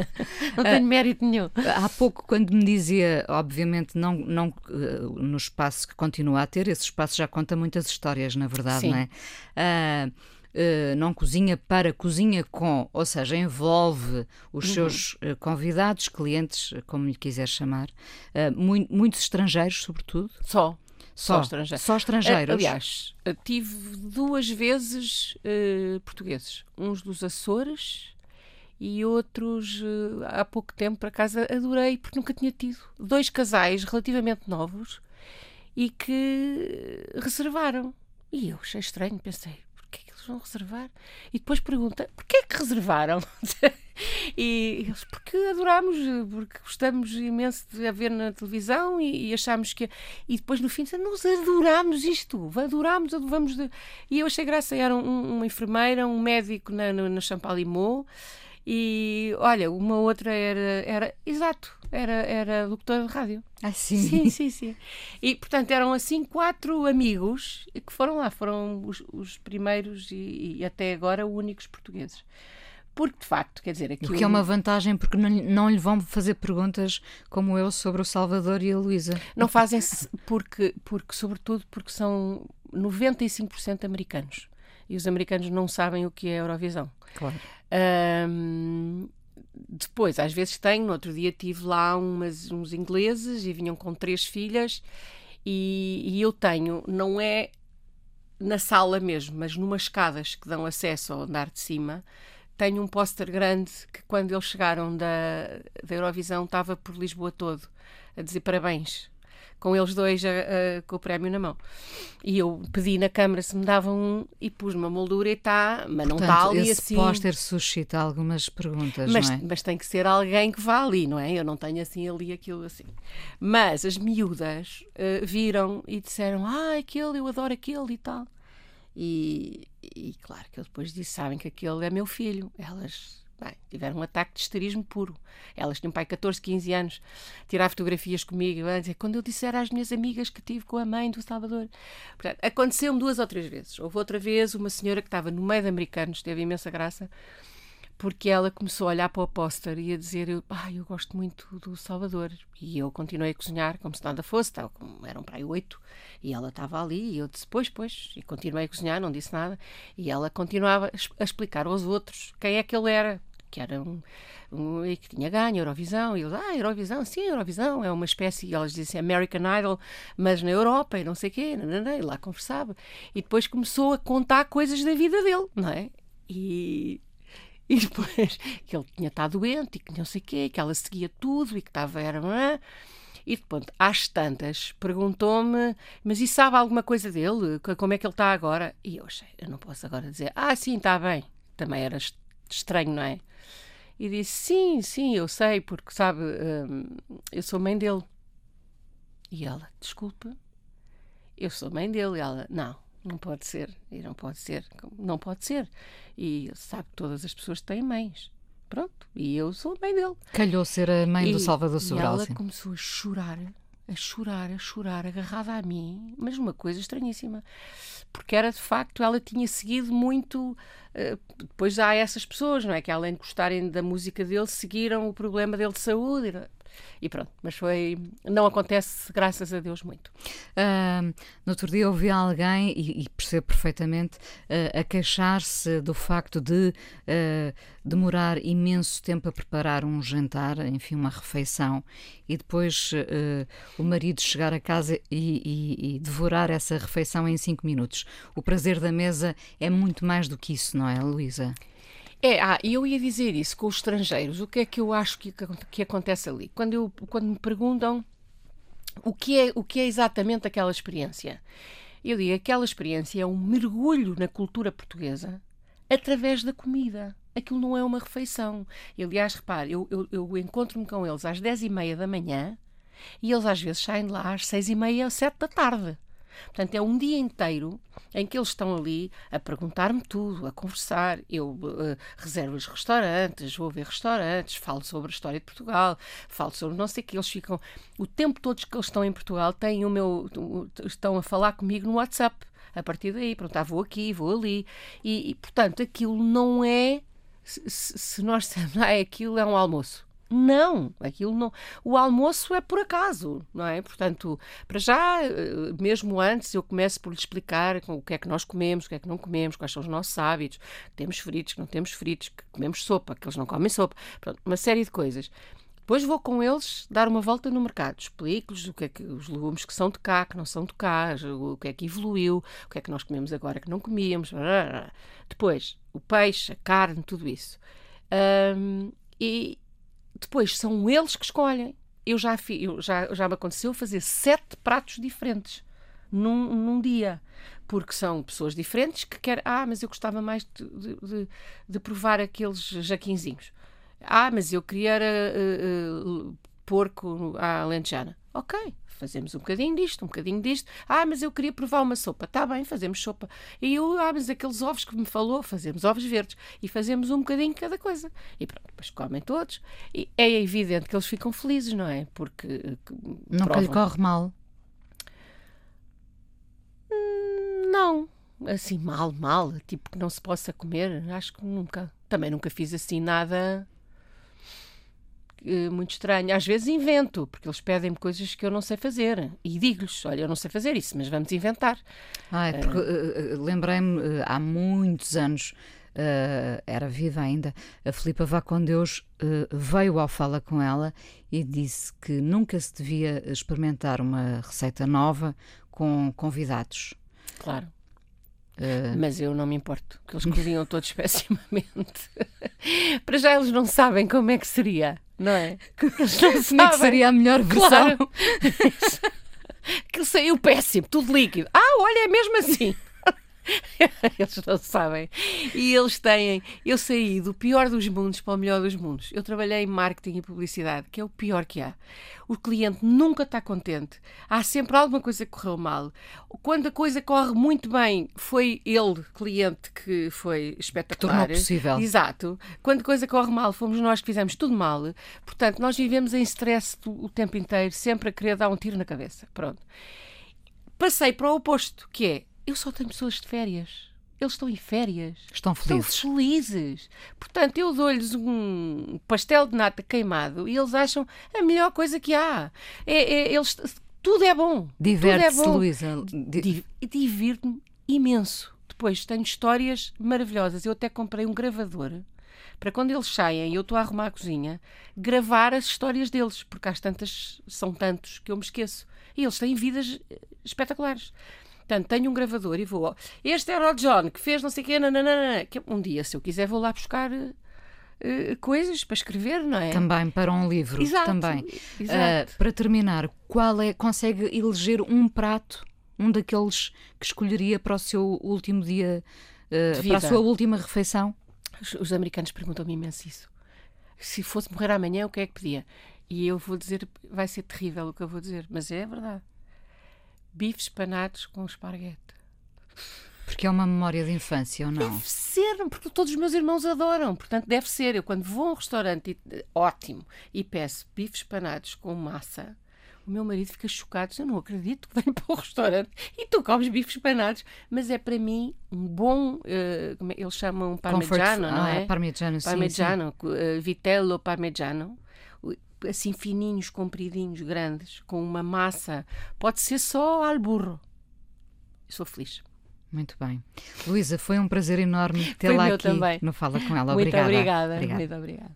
[laughs] Não tenho mérito nenhum. Há pouco, quando me dizia, obviamente, não, não uh, no espaço que continua a ter, esse espaço já conta muitas histórias, na verdade, Sim. não é? Uh, Uh, não cozinha para, cozinha com, ou seja, envolve os uhum. seus uh, convidados, clientes, como lhe quiser chamar, uh, muito, muitos estrangeiros, sobretudo. Só. Só, só estrangeiros. Só estrangeiros. aliás, tive duas vezes portugueses, uns dos Açores e outros há pouco tempo, para casa, adorei, porque nunca tinha tido. Dois casais relativamente novos e que reservaram. E eu achei estranho, pensei, vão reservar? E depois pergunta, porquê é que reservaram? [laughs] e eles, porque adorámos, porque gostamos imenso de a ver na televisão e, e achámos que... E depois no fim, nós adorámos isto, adorámos, vamos... De... E eu achei graça, era um, uma enfermeira, um médico na, no, no Champalimau, e olha, uma outra era, era exato, era, era locutora de rádio. Ah, sim? Sim, sim, sim. E portanto eram assim quatro amigos que foram lá, foram os, os primeiros e, e, até agora únicos portugueses. Porque de facto, quer dizer, aquilo. O que é uma vantagem porque não, não lhe vão fazer perguntas como eu sobre o Salvador e a Luísa. Não fazem porque, porque, sobretudo, porque são 95% americanos. E os americanos não sabem o que é Eurovisão. Claro. Um, depois, às vezes tenho, no outro dia tive lá umas, uns ingleses e vinham com três filhas e, e, eu tenho, não é na sala mesmo, mas numas escadas que dão acesso ao andar de cima, tenho um póster grande que quando eles chegaram da, da Eurovisão estava por Lisboa todo a dizer parabéns com eles dois a, a, com o prémio na mão. E eu pedi na Câmara se me davam um e pus uma moldura e está, mas Portanto, não está ali esse assim. póster suscita algumas perguntas, mas, não é? mas tem que ser alguém que vá ali, não é? Eu não tenho assim ali aquilo assim. Mas as miúdas uh, viram e disseram: Ah, aquele, eu adoro aquele e tal. E, e claro que eu depois disse: Sabem que aquele é meu filho. Elas Bem, tiveram um ataque de histerismo puro. Elas tinham pai 14, 15 anos, tirar fotografias comigo, dizer, quando eu disser às minhas amigas que tive com a mãe do Salvador. Portanto, aconteceu-me duas ou três vezes. Houve outra vez uma senhora que estava no meio de americanos, teve imensa graça, porque ela começou a olhar para o póster e a dizer eu, ah, eu gosto muito do Salvador e eu continuei a cozinhar como se nada fosse, estava, como, eram para aí oito e ela estava ali e eu disse pois, pois e continuei a cozinhar, não disse nada e ela continuava a explicar aos outros quem é que ele era que era um, um que tinha ganho Eurovisão e eles, ah, Eurovisão, sim, Eurovisão é uma espécie, e elas diziam American Idol mas na Europa e não sei o quê e lá conversava e depois começou a contar coisas da vida dele, não é? E e depois [laughs] que ele tinha estado doente e que não sei o quê, que ela seguia tudo e que estava. Era, é? e depois, às tantas, perguntou-me: Mas e sabe alguma coisa dele? Como é que ele está agora? E eu achei: Eu não posso agora dizer: Ah, sim, está bem. Também era estranho, não é? E disse: Sim, sim, eu sei, porque sabe, hum, eu sou mãe dele. E ela: Desculpa, eu sou mãe dele. E ela: Não, não pode ser. E não pode ser. Não pode ser. E sabe que todas as pessoas têm mães. Pronto. E eu sou a mãe dele. Calhou ser a mãe e, do Salvador Sobral. E ela começou a chorar, a chorar, a chorar, agarrada a mim. Mas uma coisa estranhíssima. Porque era de facto, ela tinha seguido muito. Uh, depois há essas pessoas, não é? Que além de gostarem da música dele, seguiram o problema dele de saúde. E pronto, mas foi. Não acontece, graças a Deus, muito. Uh, no outro dia ouvi alguém, e, e percebo perfeitamente, uh, a queixar-se do facto de uh, demorar imenso tempo a preparar um jantar, enfim, uma refeição, e depois o marido chegar a casa e, e, e devorar essa refeição em cinco minutos. O prazer da mesa é muito mais do que isso, não é, Luísa? É, ah, eu ia dizer isso com os estrangeiros. O que é que eu acho que, que acontece ali? Quando, eu, quando me perguntam o que, é, o que é exatamente aquela experiência, eu digo aquela experiência é um mergulho na cultura portuguesa através da comida. Aquilo não é uma refeição. E, aliás, repare, eu, eu, eu encontro-me com eles às 10 e meia da manhã e eles às vezes saem de lá às 6 e meia ou 7 da tarde. Portanto, é um dia inteiro em que eles estão ali a perguntar-me tudo, a conversar. Eu uh, reservo-lhes restaurantes, vou ver restaurantes, falo sobre a história de Portugal, falo sobre não sei o que. Eles ficam. O tempo todo que eles estão em Portugal têm o meu. estão a falar comigo no WhatsApp. A partir daí, pronto, ah, vou aqui, vou ali. E, e portanto, aquilo não é. Se, se nós [laughs] dissermos, ah, aquilo é um almoço não, aquilo não. O almoço é por acaso, não é? Portanto, para já, eh, mesmo antes, eu começo por lhe explicar o que é que nós comemos, o que é que não comemos, quais são os nossos hábitos, que temos fritos, que não temos fritos, que comemos sopa, que eles não comem sopa, Pronto, uma série de coisas. Depois vou com eles dar uma volta no mercado, explico-lhes o que é que os legumes que são de cá, que não são de cá, o que é que evoluiu, o que é que nós comemos agora que não comíamos. Depois, o peixe, a carne, tudo isso. Um, e, depois são eles que escolhem. Eu já, fi, eu já, já me aconteceu fazer sete pratos diferentes num, num dia porque são pessoas diferentes que querem. Ah, mas eu gostava mais de, de, de provar aqueles jaquinzinhos. Ah, mas eu queria uh, uh, porco à lentejana. Ok, fazemos um bocadinho disto, um bocadinho disto. Ah, mas eu queria provar uma sopa. Está bem, fazemos sopa. E eu, ah, mas aqueles ovos que me falou, fazemos ovos verdes. E fazemos um bocadinho cada coisa. E pronto, depois comem todos. E é evidente que eles ficam felizes, não é? Porque. Eh, Nunca provam. lhe corre mal? Hum, não. Assim, mal, mal. Tipo que não se possa comer. Acho que nunca. Também nunca fiz assim nada eh, muito estranho. Às vezes invento, porque eles pedem-me coisas que eu não sei fazer. E digo-lhes: olha, eu não sei fazer isso, mas vamos inventar. Ah, é porque uh, lembrei-me, há muitos anos. Uh, era viva ainda, a Filipa Vá com Deus uh, veio ao Fala com ela e disse que nunca se devia experimentar uma receita nova com convidados. Claro. Uh... Mas eu não me importo, que eles [laughs] cozinham todos [laughs] pessimamente. Para já eles não sabem como é que seria, não é? [laughs] Eles não que seria a melhor versão? Claro. [laughs] Aquilo saiu péssimo, tudo líquido. Ah, olha, é mesmo assim. [laughs] eles não sabem. E eles têm. Eu saí do pior dos mundos para o melhor dos mundos. Eu trabalhei em marketing e publicidade, que é o pior que há. O cliente nunca está contente. Há sempre alguma coisa que correu mal. Quando a coisa corre muito bem, foi ele, cliente, que foi espetacular. tornou possível. Exato. Quando a coisa corre mal, fomos nós que fizemos tudo mal. Portanto, nós vivemos em stress o tempo inteiro, sempre a querer dar um tiro na cabeça. Pronto. Passei para o oposto, que é eu só tenho pessoas de férias. Eles estão em férias. Estão felizes. Estão felizes. Portanto, eu dou-lhes um pastel de nata queimado e eles acham a melhor coisa que há. É, é- eles, tudo é bom. Diverte-se, tudo é. Luísa. Di- Di- Divirto-me imenso. Depois tenho histórias maravilhosas. Eu até comprei um gravador para quando eles saem e eu estou a arrumar a cozinha, gravar as histórias deles, porque às tantas são tantos que eu me esqueço. E eles têm vidas eh, espetaculares. Portanto, tenho um gravador e vou. Este era o John que fez não sei o quê. nananana, que um dia, se eu quiser, vou lá buscar eh, coisas para escrever, não é? Também para um livro. Exato, Também. exato. Ah, para terminar, qual é. Consegue eleger um prato, um daqueles que escolheria para o seu último dia, De para a sua última refeição? Os, os americanos perguntam-me imenso isso. Se fosse morrer amanhã, o que é que pedia? E eu vou dizer, vai ser terrível o que eu vou dizer, mas é verdade. Bifes panados com esparguete. Porque é uma memória de infância ou não? Deve ser, porque todos os meus irmãos adoram. Portanto, deve ser. Eu, quando vou a um restaurante e- ótimo e peço bifes panados com massa, o meu marido fica chocado. Eu não acredito que venho [laughs] para o restaurante e tu comes bifes panados. Mas é para mim um bom. eh, é- eles chamam parmigiano, Comfort- não ah, é? parmigiano, sim, Parmigiano, co- eh, vitello parmigiano. Assim fininhos, compridinhos, grandes, com uma massa. Pode ser só al burro. Sou feliz. Muito bem. Luísa, foi um prazer enorme tê-la aqui também. no Fala Com Ela. Muito Obrigada. obrigada. Muito obrigada.